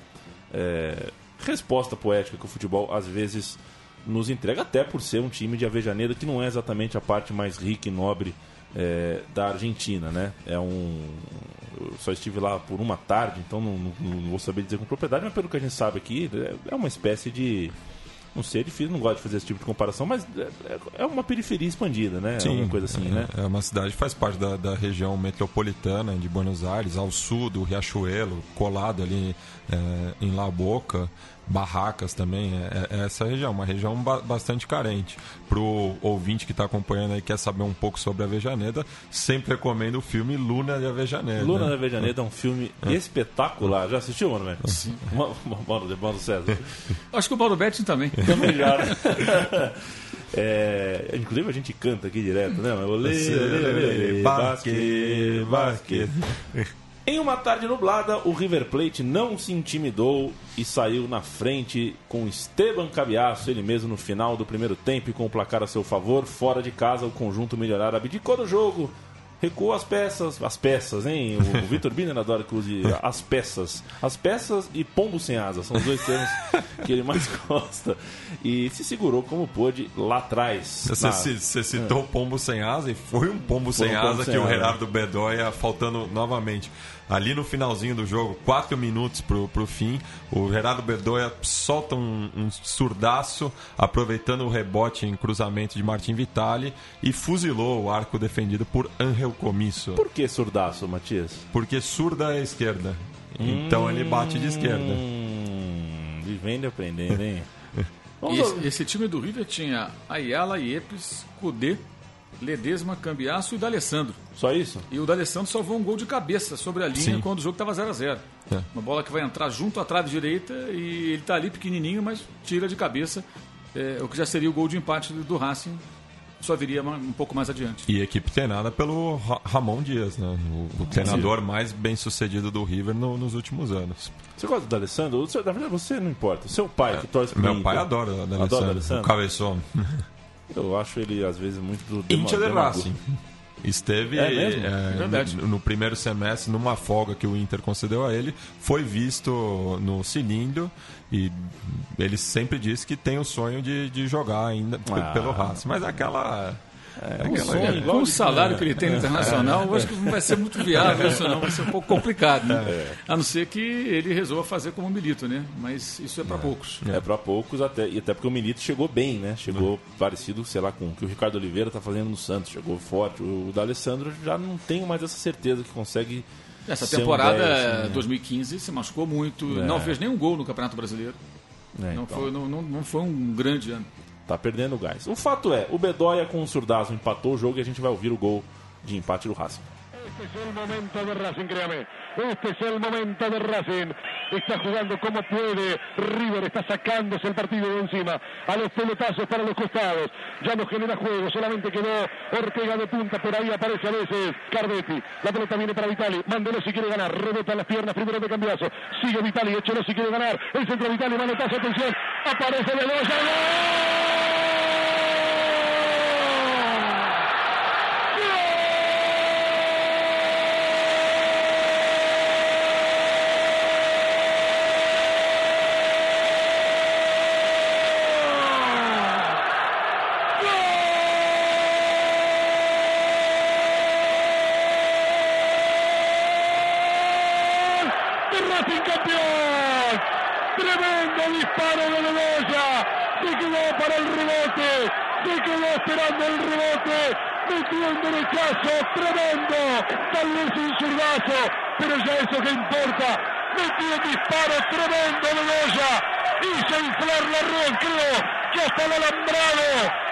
é, resposta poética que o futebol às vezes nos entrega, até por ser um time de Avejaneira que não é exatamente a parte mais rica e nobre é, da Argentina, né? É um. Eu só estive lá por uma tarde, então não, não, não, vou saber dizer com propriedade, mas pelo que a gente sabe aqui, é, é uma espécie de. Não sei, é difícil, não gosto de fazer esse tipo de comparação, mas é, é uma periferia expandida, né? Sim, uma coisa assim, é, né? É uma cidade que faz parte da, da região metropolitana de Buenos Aires, ao sul do Riachuelo, colado ali é, em La Boca barracas também. É, é, essa região, uma região ba bastante carente. Para o ouvinte que está acompanhando aí quer saber um pouco sobre a Avejaneda, sempre recomendo o filme Luna de Avejaneda. Luna de Avejaneda é um filme é. espetacular. Já assistiu, Mano Betti? Sim. Mano, Mano César. Acho que o Mauro Betti também. Também já. É, inclusive a gente canta aqui direto, né? Olê, olê, olê, basque, basque. Em uma tarde nublada, o River Plate não se intimidou e saiu na frente com Esteban Cabiasso, ele mesmo no final do primeiro tempo e com o placar a seu favor. Fora de casa, o conjunto melhorar abdicou do jogo, recuou as peças, as peças, hein? O, Vitor Biner adora que use as peças. As peças e pombo sem asa, são os dois termos que ele mais gosta. E se segurou como pôde lá atrás. Você, na... você citou o pombo sem asa e foi um pombo foi sem um asa que o Renato Bedóia, faltando novamente Ali no finalzinho do jogo, quatro minutos pro, pro fim, o Gerardo Bedoya solta um, um surdaço, aproveitando o rebote em cruzamento de Martin Vitali e fuzilou o arco defendido por Angel Comisso. Por que surdaço, Matias? Porque surda é esquerda. Então ele bate de esquerda. Hum, vivendo e aprendendo, hein? E esse, esse time do River tinha Ayala, Iepes, Cudê, Ledesma, Cambiaço e D'Alessandro. Só isso? E o D'Alessandro salvou um gol de cabeça sobre a linha Sim. quando o jogo estava 0 a 0 É. Uma bola que vai entrar junto à trave direita e ele está ali pequenininho, mas tira de cabeça. é, o que já seria o gol de empate do Racing, só viria um pouco mais adiante. E equipe treinada pelo Ra- Ramon Dias, né? O, o treinador mais bem sucedido do River no- nos últimos anos. Você gosta do Alessandro? Na verdade, você não importa. Seu pai, que torce pro Meu pai adora o Adora o D'Alessandro, o Alessandro? cabeção. Eu acho ele, às vezes, muito... Inter de. Racing. Esteve É mesmo? é, Verdade. no, no primeiro semestre, numa folga que o Inter concedeu a ele, foi visto no cilindro e ele sempre disse que tem o sonho de, de jogar ainda Ah. pelo Racing. Mas aquela. É, aquela sonho, Com o salário que ele tem no Internacional, eu acho que não vai ser muito viável isso não, vai ser um pouco complicado, né? A não ser que ele resolva fazer como um milito, né? Mas isso é para poucos. É pra poucos, até, e até porque o Milito chegou bem, né? Chegou parecido, sei lá, com o que o Ricardo Oliveira tá fazendo no Santos. Chegou forte. O D'Alessandro já não tenho mais essa certeza que consegue. Essa ser um temporada 10, assim, né? 2015 se machucou muito, É. não fez nenhum gol no Campeonato Brasileiro. É, Não, então, foi, não, não, não foi um grande ano. Tá perdendo o gás. O fato é, o Bedoya com o Surdazo empatou o jogo e a gente vai ouvir o gol de empate do Racing. Este es el momento de Racing. Este es el momento de Racing. Está jugando como puede. River está sacándose el partido de encima. A los pelotazos para los costados. Ya no genera juego. Solamente quedó Ortega de punta. Por ahí aparece a veces Cardetti. La pelota viene para Vitali. Mandelo si quiere ganar. Rebota las piernas primero de cambiazo. Sigue Vitali. Echelo si quiere ganar. El centro Vitali. Manotazo. Atención. Aparece Velosa. de Racing campeón. Disparo de Bedoya. Se quedó para el rebote. Se quedó esperando el rebote. Metió un derechazo tremendo. Tal vez un zurdazo. Pero ya eso que importa. Metió un disparo tremendo Bedoya. Hizo inflar la red, creo. Que hasta el alambrado.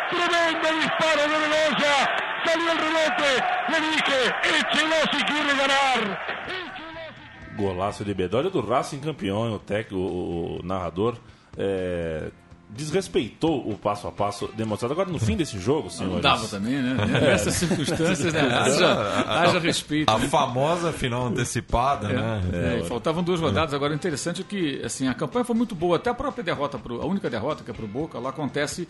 Tremendo disparo de Bedoya. Salió el rebote. Le dije, échelo si quiere ganar. Golaço de Bedoya do Racing campeão, o, tec, o, o narrador é, desrespeitou o passo a passo demonstrado. Agora, no fim desse jogo, senhores. Não dava também, né? Nessas circunstâncias, né? Haja, haja respeito. A né? famosa final antecipada, né? É, faltavam duas rodadas. Agora, o interessante é que assim, a campanha foi muito boa. Até a própria derrota, pro, a única derrota que é para o Boca, ela acontece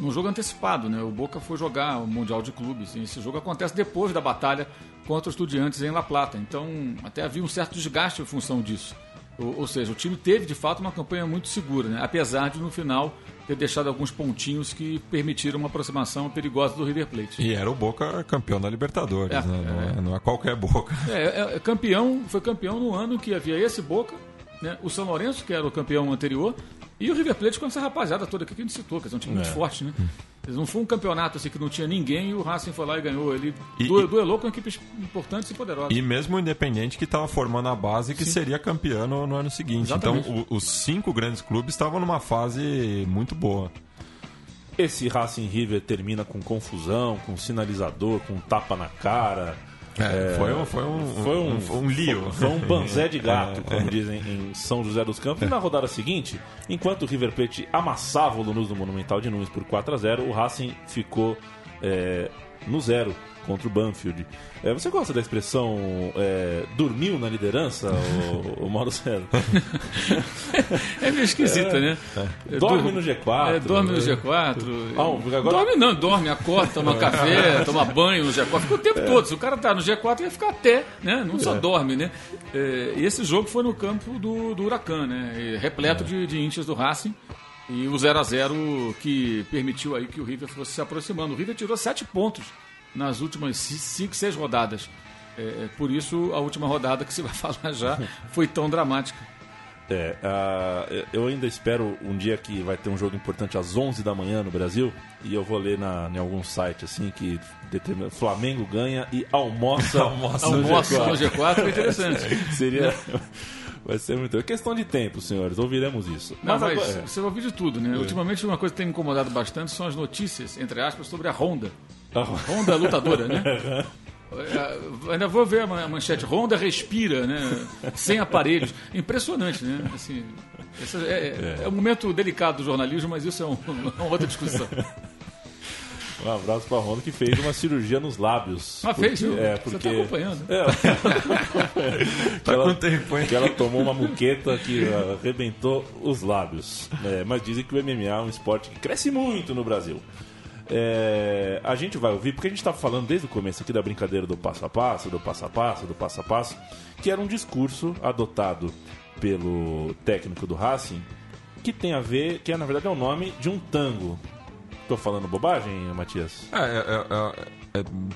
num jogo antecipado. Né? O Boca foi jogar o Mundial de Clubes. E esse jogo acontece depois da batalha contra os Estudiantes em La Plata. Então, até havia um certo desgaste em função disso. Ou, ou seja, o time teve de fato uma campanha muito segura, né? apesar de no final ter deixado alguns pontinhos que permitiram uma aproximação perigosa do River Plate. E era o Boca campeão da Libertadores, É, né? Não é, não é qualquer Boca. É, é, é campeão, foi campeão no ano que havia esse Boca, né, o São Lourenço, que era o campeão anterior, e o River Plate com essa rapaziada toda aqui que a gente citou, que é um time muito É. forte, né? Não foi um campeonato assim que não tinha ninguém e o Racing foi lá e ganhou. Ele E- du- duelou com equipes importantes e poderosas. E mesmo o Independente que estava formando a base que seria campeão no, no ano seguinte. Exatamente. Então o- os cinco grandes clubes estavam numa fase muito boa. Esse Racing River termina com confusão, com sinalizador, com tapa na cara. É, foi um, foi um, Foi um, um, um lío. Foi um banzé de gato, É, como dizem em São José dos Campos. E na rodada seguinte, enquanto o River Plate amassava o Lanús no Monumental de Nunes por 4 a 0 o Racing ficou é, no zero contra o Banfield. É, você gosta da expressão é, dormiu na liderança, o, o Mauro César? É meio esquisita, né? É, Dorme dur- no G4. É, dorme no G4. Ah, agora- Dorme não, dorme, acorda, toma café, toma banho no G4. Fica o tempo todo. Se o cara tá no G4, ia ficar até, né? Não só dorme, né? É, e esse jogo foi no campo do, do Huracan, né? Repleto de, de índios do Racing. E o 0 a 0 que permitiu aí que o River fosse se aproximando. O River tirou sete pontos nas últimas 5, 6 rodadas. É, é, por isso, a última rodada que se vai falar já foi tão dramática. É, uh, eu ainda espero um dia que vai ter um jogo importante às 11 da manhã no Brasil e eu vou ler na, em algum site assim que determina, Flamengo ganha e almoça, almoça, no, almoça G4. no G4. É interessante. Seria Vai ser muito. É questão de tempo, senhores. Ouviremos isso. Não, mas, mas agora, é. você vai ouvir de tudo, né? É. Ultimamente, uma coisa que tem me incomodado bastante são as notícias, entre aspas, sobre a Honda. A Honda lutadora, né? É, ainda vou ver a manchete. Honda respira, né? Sem aparelhos. Impressionante, né? Assim, é, é, é, um momento delicado do jornalismo, mas isso é um, uma outra discussão. Um abraço pra Honda que fez uma cirurgia nos lábios. Ah, fez, viu? É, porque... Você tá acompanhando. É. tá ela, tempo, hein? Que ela tomou uma muqueta que arrebentou os lábios. É, mas dizem que o MMA é um esporte que cresce muito no Brasil. É, a gente vai ouvir, porque a gente estava falando desde o começo aqui da brincadeira do passo a passo, do passo a passo, do passo a passo, que era um discurso adotado pelo técnico do Racing, que tem a ver, que é, na verdade é o nome de um tango. Estou falando bobagem, Matias? É, é, é,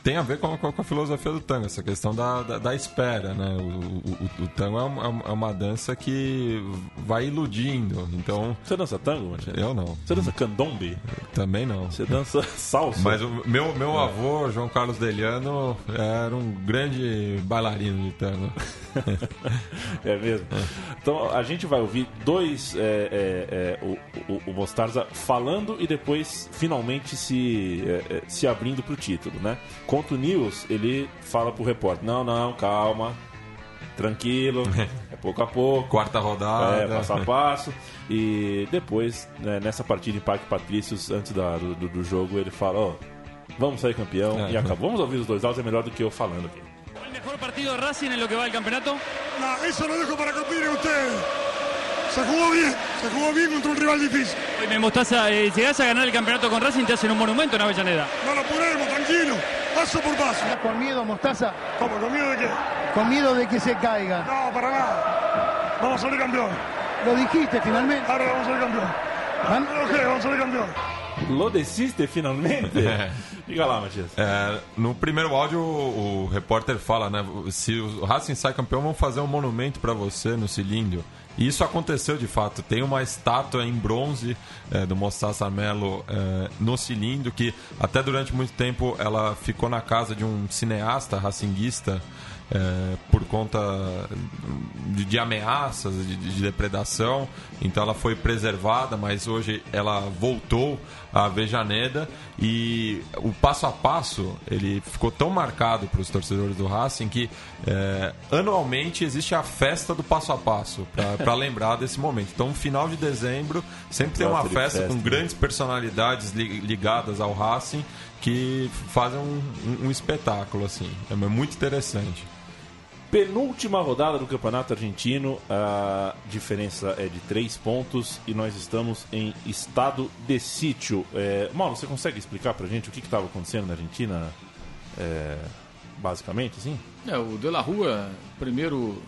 tem a ver com, com, a filosofia do tango, essa questão da, da, da espera, né? O, o, o tango é uma, é uma, dança que vai iludindo, então... Você dança tango? Eu não. Você dança candombe? Também não. Você dança salsa? Mas o meu, meu é. avô, João Carlos Deliano, era um grande bailarino de tango. é mesmo? Então, a gente vai ouvir dois... É, é, o, o, o Mostarza falando e depois, finalmente, se, se abrindo para o título né? Contra o News, ele fala pro repórter: não, não, calma, tranquilo, é pouco a pouco. Quarta rodada. É, passo a passo. E depois, né, nessa partida em Parque Patrícios, antes da, do, do, jogo, ele fala: ó, oh, vamos sair campeão é, e acabou. Vamos ouvir os dois áudios, é melhor do que eu falando aqui. O melhor partido de Racing em lo que vai do campeonato? Não, isso lo dejo para que opinen ustedes. Se jugó bien, se jugó bien contra un rival difícil. Oye, Mostaza, eh, si llegas a ganar el campeonato con Racing, te hacen un monumento en Avellaneda. No lo ponemos, tranquilo, paso por paso. ¿Con miedo, Mostaza? ¿Cómo? ¿Con miedo de qué? Con miedo de que se caiga. No, para nada. Vamos a salir campeón. Lo dijiste finalmente. Ahora vamos a salir campeón. ¿Van? Okay, vamos a salir campeón. Lo desiste finalmente? Diga lá, Matias. É, no primeiro áudio, o, o repórter fala, né? Se o Racing sai campeão, vamos fazer um monumento para você no cilindro. E isso aconteceu de fato. Tem uma estátua em bronze é, do Mostaça Melo é, no cilindro, que até durante muito tempo ela ficou na casa de um cineasta racinguista é, por conta de, de ameaças, de, de, depredação. Então ela foi preservada, mas hoje ela voltou a Vejaneda e o passo a passo ele ficou tão marcado para os torcedores do Racing que é, anualmente existe a festa do passo a passo para lembrar desse momento. Então, no final de dezembro sempre tem uma festa, com grandes personalidades ligadas ao Racing que fazem um, um, um espetáculo assim. É muito interessante. Penúltima rodada do Campeonato Argentino, a diferença é de três pontos e nós estamos em estado de sítio. É, Mauro, você consegue explicar pra gente o que estava acontecendo na Argentina, é, basicamente, assim? É, o De La Rua, primeiro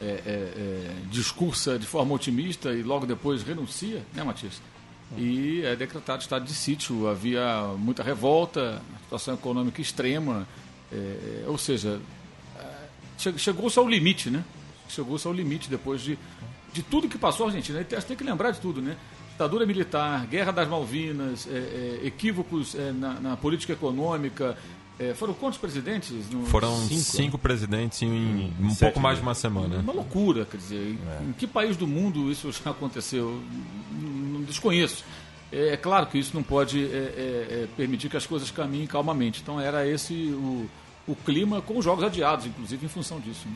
é, é, é, discursa de forma otimista e logo depois renuncia, né, Matias? E é decretado estado de sítio. Havia muita revolta, situação econômica extrema, é, ou seja, chegou-se ao limite, né? Chegou-se ao limite depois de, de tudo que passou a Argentina. Você tem que lembrar de tudo, né? Ditadura militar, guerra das Malvinas, é, é, equívocos é, na, na, política econômica. É, foram quantos presidentes? No... Foram cinco, cinco presidentes em hum, um pouco mais de uma semana. Uma loucura, quer dizer. É. Em que país do mundo isso já aconteceu? Não desconheço. É, é claro que isso não pode permitir que as coisas caminhem calmamente. Então era esse o o clima com os jogos adiados, inclusive em função disso. Né?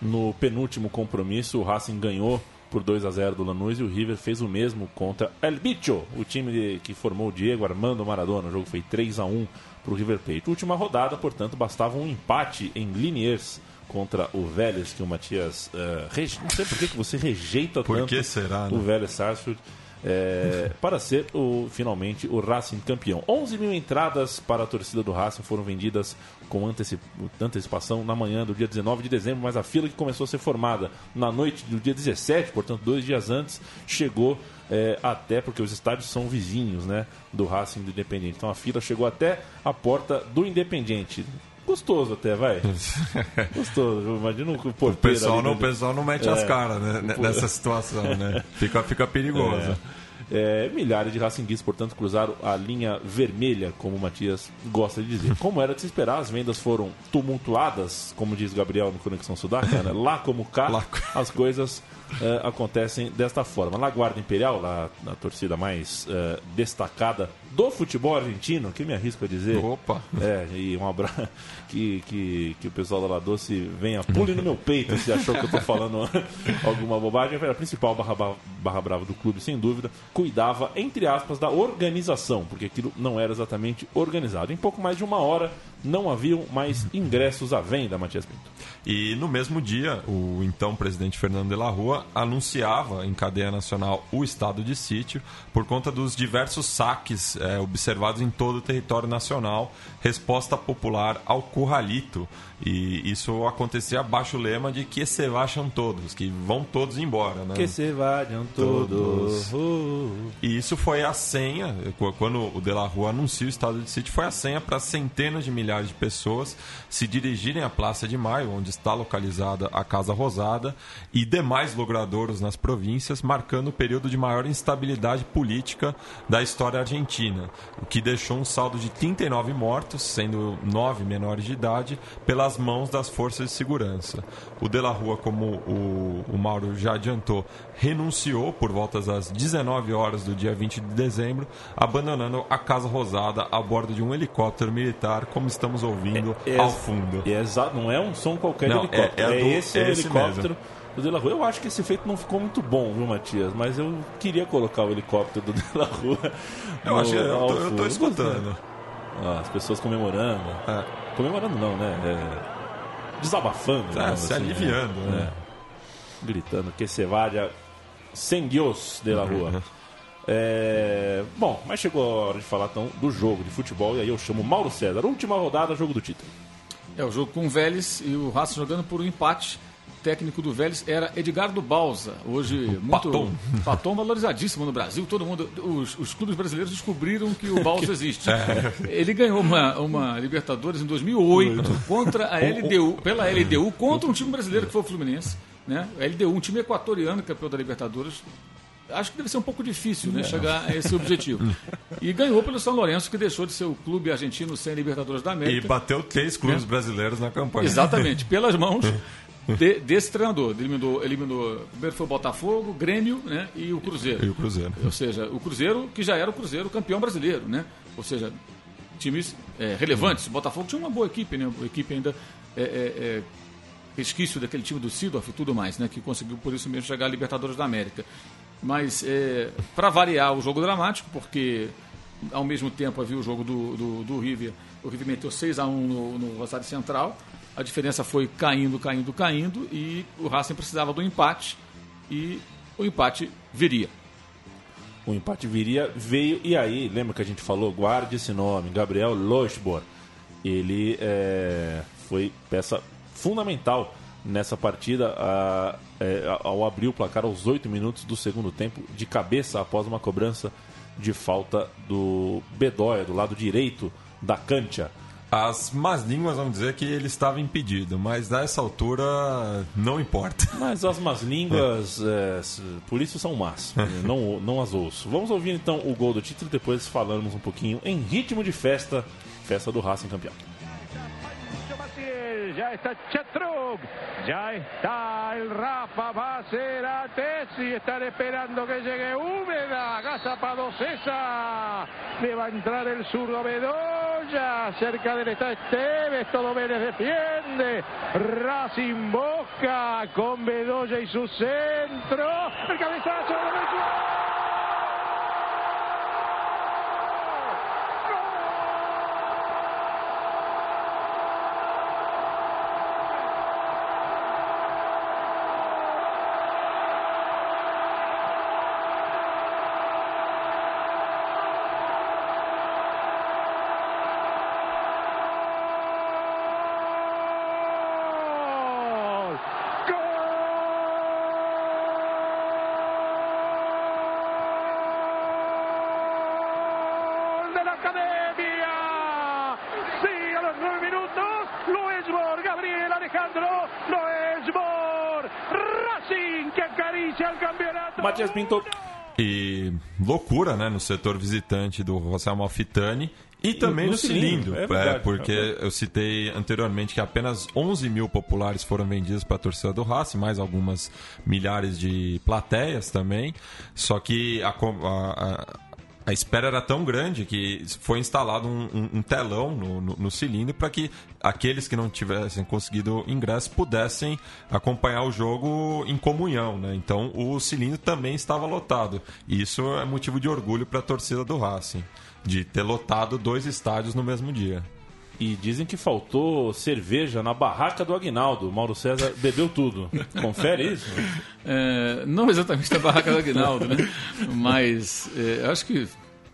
No penúltimo compromisso, o Racing ganhou por 2 a 0 do Lanús e o River fez o mesmo contra El Bicho, o time que formou o Diego Armando Maradona. O jogo foi 3 a 1 para o River Plate. Última rodada, portanto, bastava um empate em Liniers contra o Vélez, que o Matias. Uh, reje... Não sei por que, que você rejeita por tanto será, né? o Vélez Sarsfield é, para ser o, finalmente o Racing campeão. 11 mil entradas para a torcida do Racing foram vendidas com antecip, antecipação na manhã do dia 19 de dezembro, mas a fila que começou a ser formada na noite do dia 17, portanto dois dias antes, chegou é, até porque os estádios são vizinhos né, do Racing do Independente. Então a fila chegou até a porta do Independente gostoso até, vai. gostoso. Imagina o O porteiro pessoal, ali, não, o né? pessoal não mete É. as caras né, Pô. nessa situação, né? Fica, fica perigoso. É. É, milhares de racinguistas, portanto, cruzaram a linha vermelha, como o Matias gosta de dizer. Como era de se esperar, as vendas foram tumultuadas, como diz Gabriel no Conexão Sudaca, né? lá como cá, as coisas é, acontecem desta forma. Na Guarda Imperial, lá na torcida mais é, destacada do futebol argentino, que me arrisco a dizer. Opa! É, e um abraço que, que, que o pessoal da La Doce venha, pule no meu peito se achou que eu tô falando alguma bobagem. Era a principal barra, ba- barra brava do clube, sem dúvida. Cuidava, entre aspas, da organização, porque aquilo não era exatamente organizado. Em pouco mais de uma hora, não haviam mais ingressos à venda, Matias Pinto. E no mesmo dia, o então presidente Fernando de la Rua anunciava em cadeia nacional o estado de sítio por conta dos diversos saques eh, observados em todo o território nacional, resposta popular ao curralito. E isso acontecia abaixo o lema de que se vacham todos, que vão todos embora. Né? Que se vajam todos. Uh. E isso foi a senha, qu- quando o De La Rua anuncia o estado de sítio, foi a senha para centenas de milhares de pessoas se dirigirem à Praça de Maio, onde está localizada a Casa Rosada, e demais logradouros nas províncias, marcando o período de maior instabilidade política da história argentina, o que deixou um saldo de 39 mortos, sendo nove menores de idade, pelas mãos das forças de segurança. O De La Rua, como o, o Mauro já adiantou, renunciou por volta das 19 horas do dia 20 de dezembro, abandonando a Casa Rosada a bordo de um helicóptero militar, como estamos ouvindo É- ao fundo. é exa- não é um som qualquer Não, de helicóptero. é- É, é do- esse é o esse helicóptero mesmo. do De La Rua. Eu acho que esse efeito não ficou muito bom, viu, Matias? Mas eu queria colocar o helicóptero do De La Rua. Eu acho- eu ao tô- eu tô fundo. escutando. Ah, as pessoas comemorando. Comemorando não, né? É, Desabafando. É, digamos se assim, aliviando, né? É. Gritando que se vaya sem Deus de La Rua. É, Bom, mas chegou a hora de falar então do jogo de futebol e aí eu chamo Mauro César. Última rodada, jogo do título. É o jogo com o Vélez e o Racing jogando por um empate. Técnico do Vélez era Edgardo Balsa, hoje muito Paton. Paton valorizadíssimo no Brasil. Todo mundo, os, os clubes brasileiros descobriram que o Balsa existe. É. Ele ganhou uma, uma Libertadores em 2008 contra a LDU, pela LDU contra um time brasileiro que foi o Fluminense, né? A LDU, um time equatoriano campeão da Libertadores. Acho que deve ser um pouco difícil né, chegar a esse objetivo. E ganhou pelo São Lourenço, que deixou de ser o clube argentino sem Libertadores da América. E bateu três clubes brasileiros na campanha. Exatamente, pelas mãos de- desse treinador. Eliminou, eliminou, primeiro foi o Botafogo, Grêmio né, e o Cruzeiro. E o Cruzeiro. Ou seja, o Cruzeiro, que já era o Cruzeiro campeão brasileiro, né? Ou seja, times é, relevantes. O Botafogo tinha uma boa equipe, né? Uma equipe ainda é, é, é, resquício daquele time do Sidorf e tudo mais, né? Que conseguiu por isso mesmo chegar à Libertadores da América. Mas, é, para variar o jogo dramático, porque ao mesmo tempo havia o jogo do, do, do River, o River meteu 6 a 1 no, no Rosário Central, a diferença foi caindo, caindo, caindo, e o Racing precisava do empate, e o empate viria. O empate viria, veio, e aí, lembra que a gente falou? Guarde esse nome, Gabriel Lochbor. Ele é, foi peça fundamental nessa partida a- é, ao abrir o placar aos 8 minutos do segundo tempo, de cabeça após uma cobrança de falta do Bedóia, do lado direito da cancha. As más línguas vão dizer que ele estava impedido, mas nessa altura não importa. Mas as más línguas, é, s- por isso são más, não, não as ouço. Vamos ouvir então o gol do título e depois falamos um pouquinho em ritmo de festa, festa do Racing campeão. Está Chatrug, ya está el Rafa, va a ser a Tessi, están esperando que llegue Húmeda, Gazapado César, le va a entrar el zurdo Bedoya, cerca del está Esteves, todo Vélez defiende, Racing Boca con Bedoya y su centro, el cabezazo del gol. Matias Pinto. E loucura, né, no setor visitante do José Malfitani. E também no no, cilindro, cilindro, é verdade, porque é eu citei anteriormente que apenas 11 mil populares foram vendidos para a torcida do Racing, mais algumas milhares de plateias também. Só que a, a- a- a espera era tão grande que foi instalado um, um- um telão no, no- no cilindro para que aqueles que não tivessem conseguido ingresso pudessem acompanhar o jogo em comunhão. Né? Então o cilindro também estava lotado. E isso é motivo de orgulho para a torcida do Racing, de ter lotado dois estádios no mesmo dia. E dizem que faltou cerveja na barraca do Aguinaldo. Mauro César bebeu tudo. Confere isso? É, não exatamente na barraca do Aguinaldo, né? Mas é, acho que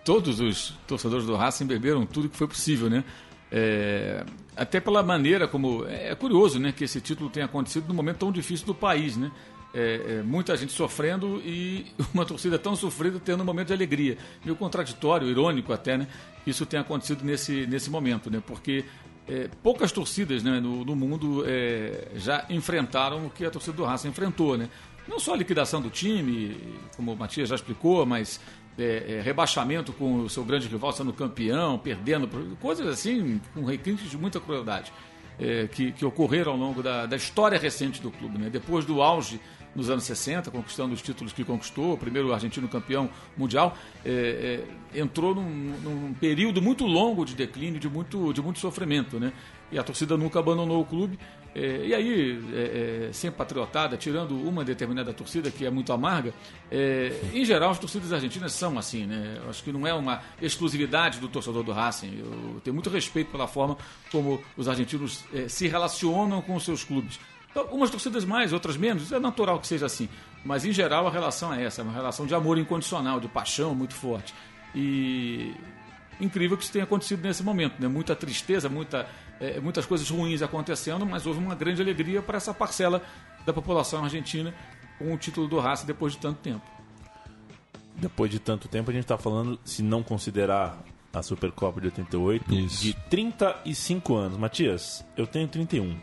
todos os torcedores do Racing beberam tudo que foi possível, né? É, até pela maneira como... É curioso, né? Que esse título tenha acontecido num momento tão difícil do país, né? É, é, muita gente sofrendo e uma torcida tão sofrida tendo um momento de alegria. Meio contraditório, irônico até, né? Isso tenha acontecido nesse, nesse momento, né? Porque é, poucas torcidas né, no, no mundo é, já enfrentaram o que a torcida do Racing enfrentou, né? Não só a liquidação do time, como o Matias já explicou, mas é, é, rebaixamento com o seu grande rival sendo campeão, perdendo, coisas assim, com requintes de muita crueldade, que, que ocorreram ao longo da, da história recente do clube. Né? Depois do auge nos anos 60, conquistando os títulos que conquistou, o primeiro argentino campeão mundial, é, é, entrou num, num período muito longo de declínio, de muito, de muito sofrimento, né? E a torcida nunca abandonou o clube. É, e aí, é, é, sem patriotada, tirando uma determinada torcida que é muito amarga, é, em geral as torcidas argentinas são assim, né? Acho que não é uma exclusividade do torcedor do Racing. Eu tenho muito respeito pela forma como os argentinos é, se relacionam com os seus clubes. Então, umas torcidas mais, outras menos, é natural que seja assim. Mas, em geral, a relação é essa, é uma relação de amor incondicional, de paixão muito forte. E incrível que isso tenha acontecido nesse momento, né? Muita tristeza, muita, é, muitas coisas ruins acontecendo, mas houve uma grande alegria para essa parcela da população argentina com o título do Racing depois de tanto tempo. Depois de tanto tempo, a gente está falando, se não considerar a Supercopa de 88, Isso. de 35 anos. Matias, eu tenho 31.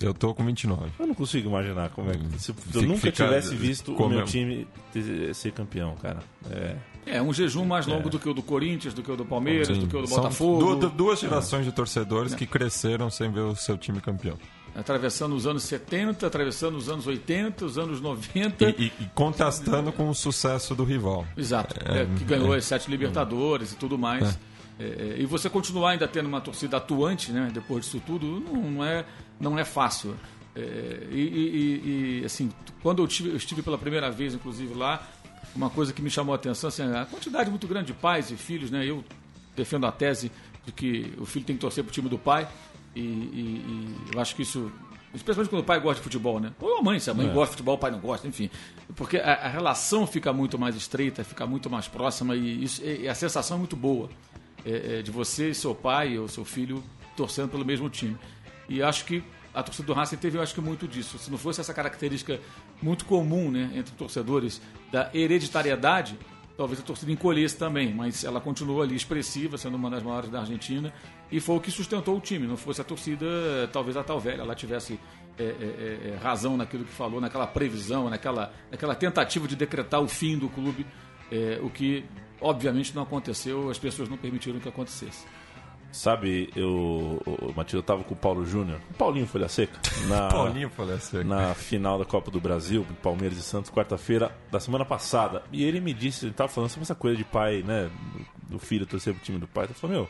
Eu tô com 29. Eu não consigo imaginar como é que. Se eu Fica- nunca fica- tivesse visto o meu é- time ter- ser campeão, cara. É. É, um jejum mais longo do que o do Corinthians, do que o do Palmeiras, Sim. do que o do São Botafogo. du- du- duas gerações de torcedores É. que cresceram sem ver o seu time campeão. Atravessando os anos 70, atravessando os anos 80, os anos 90. E, e- e contrastando com o sucesso do rival. Exato, É, é, que ganhou é. as sete Libertadores e tudo mais. É, é, e você continuar ainda tendo uma torcida atuante, né, depois disso tudo, não, é, não é fácil. É, e, e- e, assim, quando eu, tive- eu estive pela primeira vez, inclusive lá, uma coisa que me chamou a atenção, assim, a quantidade muito grande de pais e filhos, né? Eu defendo a tese de que o filho tem que torcer pro time do pai e, e- e eu acho que isso Especialmente quando o pai gosta de futebol, né? Ou a mãe, se a mãe É. gosta de futebol, o pai não gosta, enfim. Porque a, a relação fica muito mais estreita, fica muito mais próxima e, isso, e a sensação é muito boa é, é, de você e seu pai ou seu filho torcendo pelo mesmo time. E acho que a torcida do Racing teve, eu acho que muito disso. Se não fosse essa característica muito comum, né, entre torcedores da hereditariedade, talvez a torcida encolhesse também, mas ela continuou ali expressiva, sendo uma das maiores da Argentina, e foi o que sustentou o time. Não fosse a torcida, talvez a tal velha, ela tivesse é, é, é, é, razão naquilo que falou, naquela previsão, naquela, naquela tentativa de decretar o fim do clube, é, o que obviamente não aconteceu, as pessoas não permitiram que acontecesse. Sabe, eu, o Matheus, eu tava com o Paulo Júnior, o Paulinho Folha Seca, na, Paulinho Folha Seca. na final da Copa do Brasil, Palmeiras e Santos, quarta-feira da semana passada. E ele me disse, ele tava falando sobre essa coisa de pai, né, do filho torcer pro time do pai. Ele falou, meu,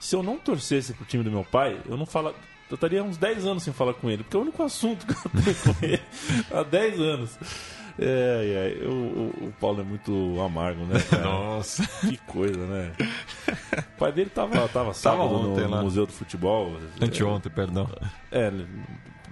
se eu não torcesse pro time do meu pai, eu não fala, eu estaria uns 10 anos sem falar com ele, porque é o único assunto que eu tenho com ele há 10 anos. É, é, o, o, o Paulo é muito amargo, né? Cara? Nossa. Que coisa, né? O pai dele tava, tava sábado no, ontem no lá. Museu do Futebol. Anteontem, perdão. É,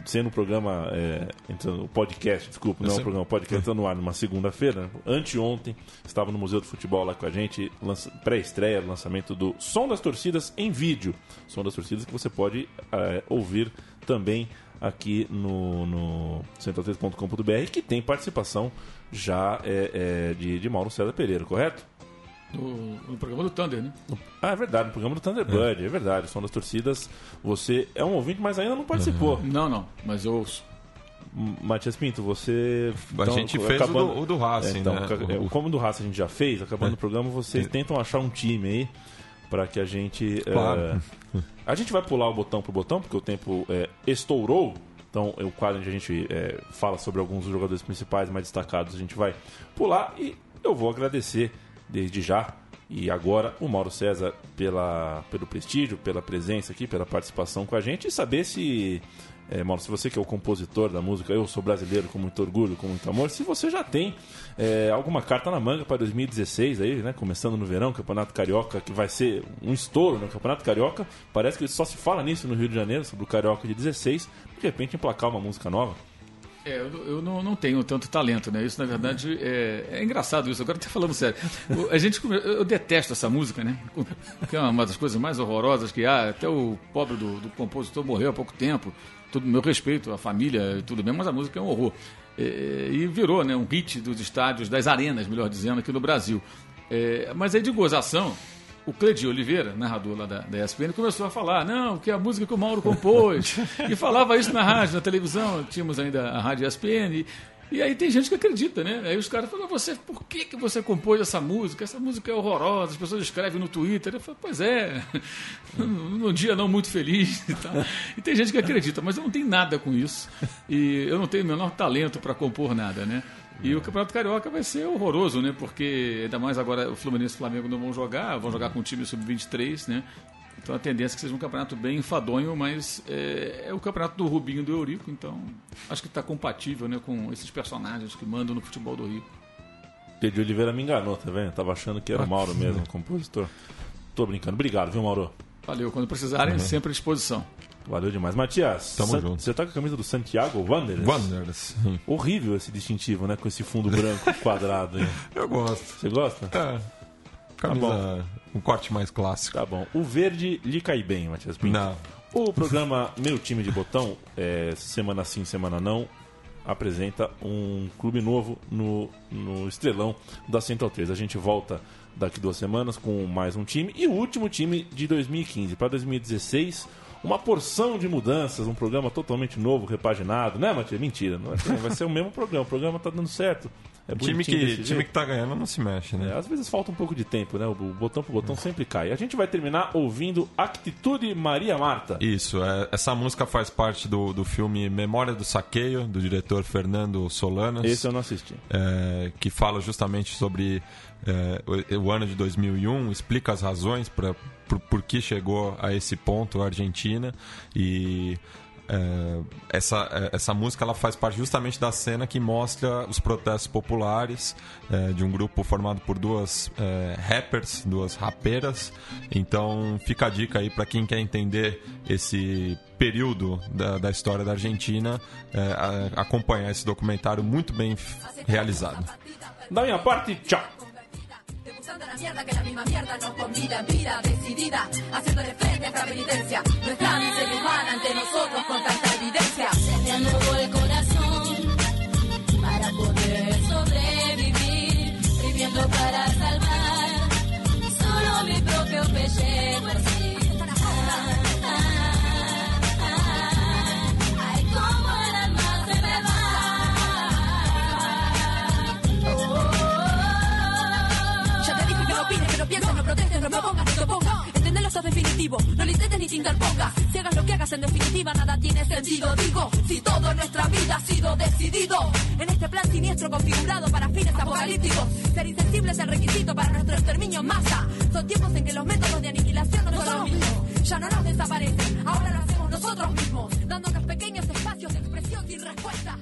sendo um programa, é, entrando, o podcast, desculpa, não é um programa, o podcast entrando no ar numa segunda-feira. né? Anteontem, estava no Museu do Futebol lá com a gente, lança- pré-estreia, lançamento do Som das Torcidas em vídeo. Som das Torcidas que você pode é, ouvir também aqui no, no central3.com.br, que tem participação já é, é, de, de Mauro César Pereira, correto? No, no programa do Thunder, né? Ah, é verdade, no programa do Thunderbird, é, verdade. Som das torcidas, você é um ouvinte, mas ainda não participou. Não, não, mas eu ouço. Matias Pinto, você. A gente fez o do- o do Racing, É, então, né? é, O- Como o do Racing a gente já fez, acabando É. o programa, vocês É. tentam achar um time aí para que a gente. Claro. é, a gente vai pular o botão pro botão, porque o tempo é, estourou. Então, é o quadro onde a gente é, fala sobre alguns dos jogadores principais mais destacados, a gente vai pular e eu vou agradecer desde já e agora o Mauro César pela, pelo prestígio, pela presença aqui, pela participação com a gente e saber se, é, Mauro, se você que é o compositor da música, eu sou brasileiro com muito orgulho, com muito amor, se você já tem é, alguma carta na manga para 2016 aí, né? Começando no verão, Campeonato Carioca, que vai ser um estouro no Campeonato Carioca. Parece que só se fala nisso no Rio de Janeiro, sobre o Carioca de 16, de repente emplacar uma música nova. É, eu, eu não, não tenho tanto talento, né? Isso, na verdade, é, é engraçado isso. Agora, até falando sério. A gente, eu detesto essa música, né? Que é uma das coisas mais horrorosas que há. Até o pobre do, do compositor morreu há pouco tempo. Todo meu respeito à família e tudo bem, mas a música é um horror. É, e virou né, um hit dos estádios, das arenas, melhor dizendo, aqui no Brasil. É, mas aí, de gozação, o Cledir Oliveira, narrador lá da, da ESPN, começou a falar, não, que é a música que o Mauro compôs. e falava isso na rádio, na televisão, tínhamos ainda a rádio ESPN. E, e aí tem gente que acredita, né? Aí os caras falam, você, por que, que você compôs essa música? Essa música é horrorosa, as pessoas escrevem no Twitter. Eu falo, pois é, num dia não muito feliz e tal. E tem gente que acredita, mas eu não tenho nada com isso. E eu não tenho o menor talento para compor nada, né? E o Campeonato Carioca vai ser horroroso, né? Porque ainda mais agora o Fluminense e o Flamengo não vão jogar, vão jogar com o time sub-23, né? Então a tendência é que seja um campeonato bem enfadonho, mas é, é o campeonato do Rubinho e do Eurico, então acho que está compatível né, com esses personagens que mandam no futebol do Rio. Pedro Oliveira me enganou, tá vendo? Tava achando que era o Mauro mesmo, o compositor. Tô brincando. Obrigado, viu, Mauro? Valeu, quando precisarem, Uhum. sempre à disposição. Valeu demais. Matias, Tamo San- junto. você tá com a camisa do Santiago Wanderers? Wanderers. Horrível esse distintivo, né? Com esse fundo branco quadrado aí. Eu gosto. Você gosta? É. Camisa, um corte mais clássico. Tá bom. O verde lhe cai bem, Matias Pinto. Não. O programa Meu Time de Botão, é, semana sim, semana não, apresenta um clube novo no, no Estrelão da Central 3. A gente volta daqui duas semanas com mais um time e o último time de 2015. Para 2016, uma porção de mudanças, um programa totalmente novo, repaginado. Né, Matias? Mentira. Não vai, vai ser o mesmo programa. O programa tá dando certo. É time que, time jeito. que tá ganhando não se mexe, né? É, às vezes falta um pouco de tempo, né? O botão pro botão sempre cai. A gente vai terminar ouvindo Atitude Maria Marta. Isso, é, essa música faz parte do, do filme Memória do Saqueio, do diretor Fernando Solanas. Esse eu não assisti. é, que fala justamente sobre é, o, o ano de 2001, explica as razões para por, por que chegou a esse ponto a Argentina e é, essa, é, essa música ela faz parte justamente da cena que mostra os protestos populares é, de um grupo formado por duas rappers, duas raperas. Então fica a dica aí para quem quer entender esse período da, da história da Argentina, acompanhar esse documentário muito bem realizado. Da minha parte, tchau. Debutando la mierda que la misma mierda nos convida en vida decidida, haciéndole frente a esta penitencia. Nuestra miseria humana ante nosotros con tanta evidencia. Se me el corazón para poder sobrevivir, viviendo para salvar solo mi propio pellejo. Protestes, no propongas, no te opongas. Entendelo, eso es definitivo. No lo intentes ni te interpongas. Si hagas lo que hagas, en definitiva, nada tiene sentido. Digo, si todo en nuestra vida ha sido decidido. En este plan siniestro configurado para fines apocalípticos. Ser insensible es el requisito para nuestro exterminio en masa. Son tiempos en que los métodos de aniquilación no son los mismos. Ya no nos desaparecen, ahora lo hacemos nosotros mismos. Dándonos pequeños espacios de expresión sin respuesta.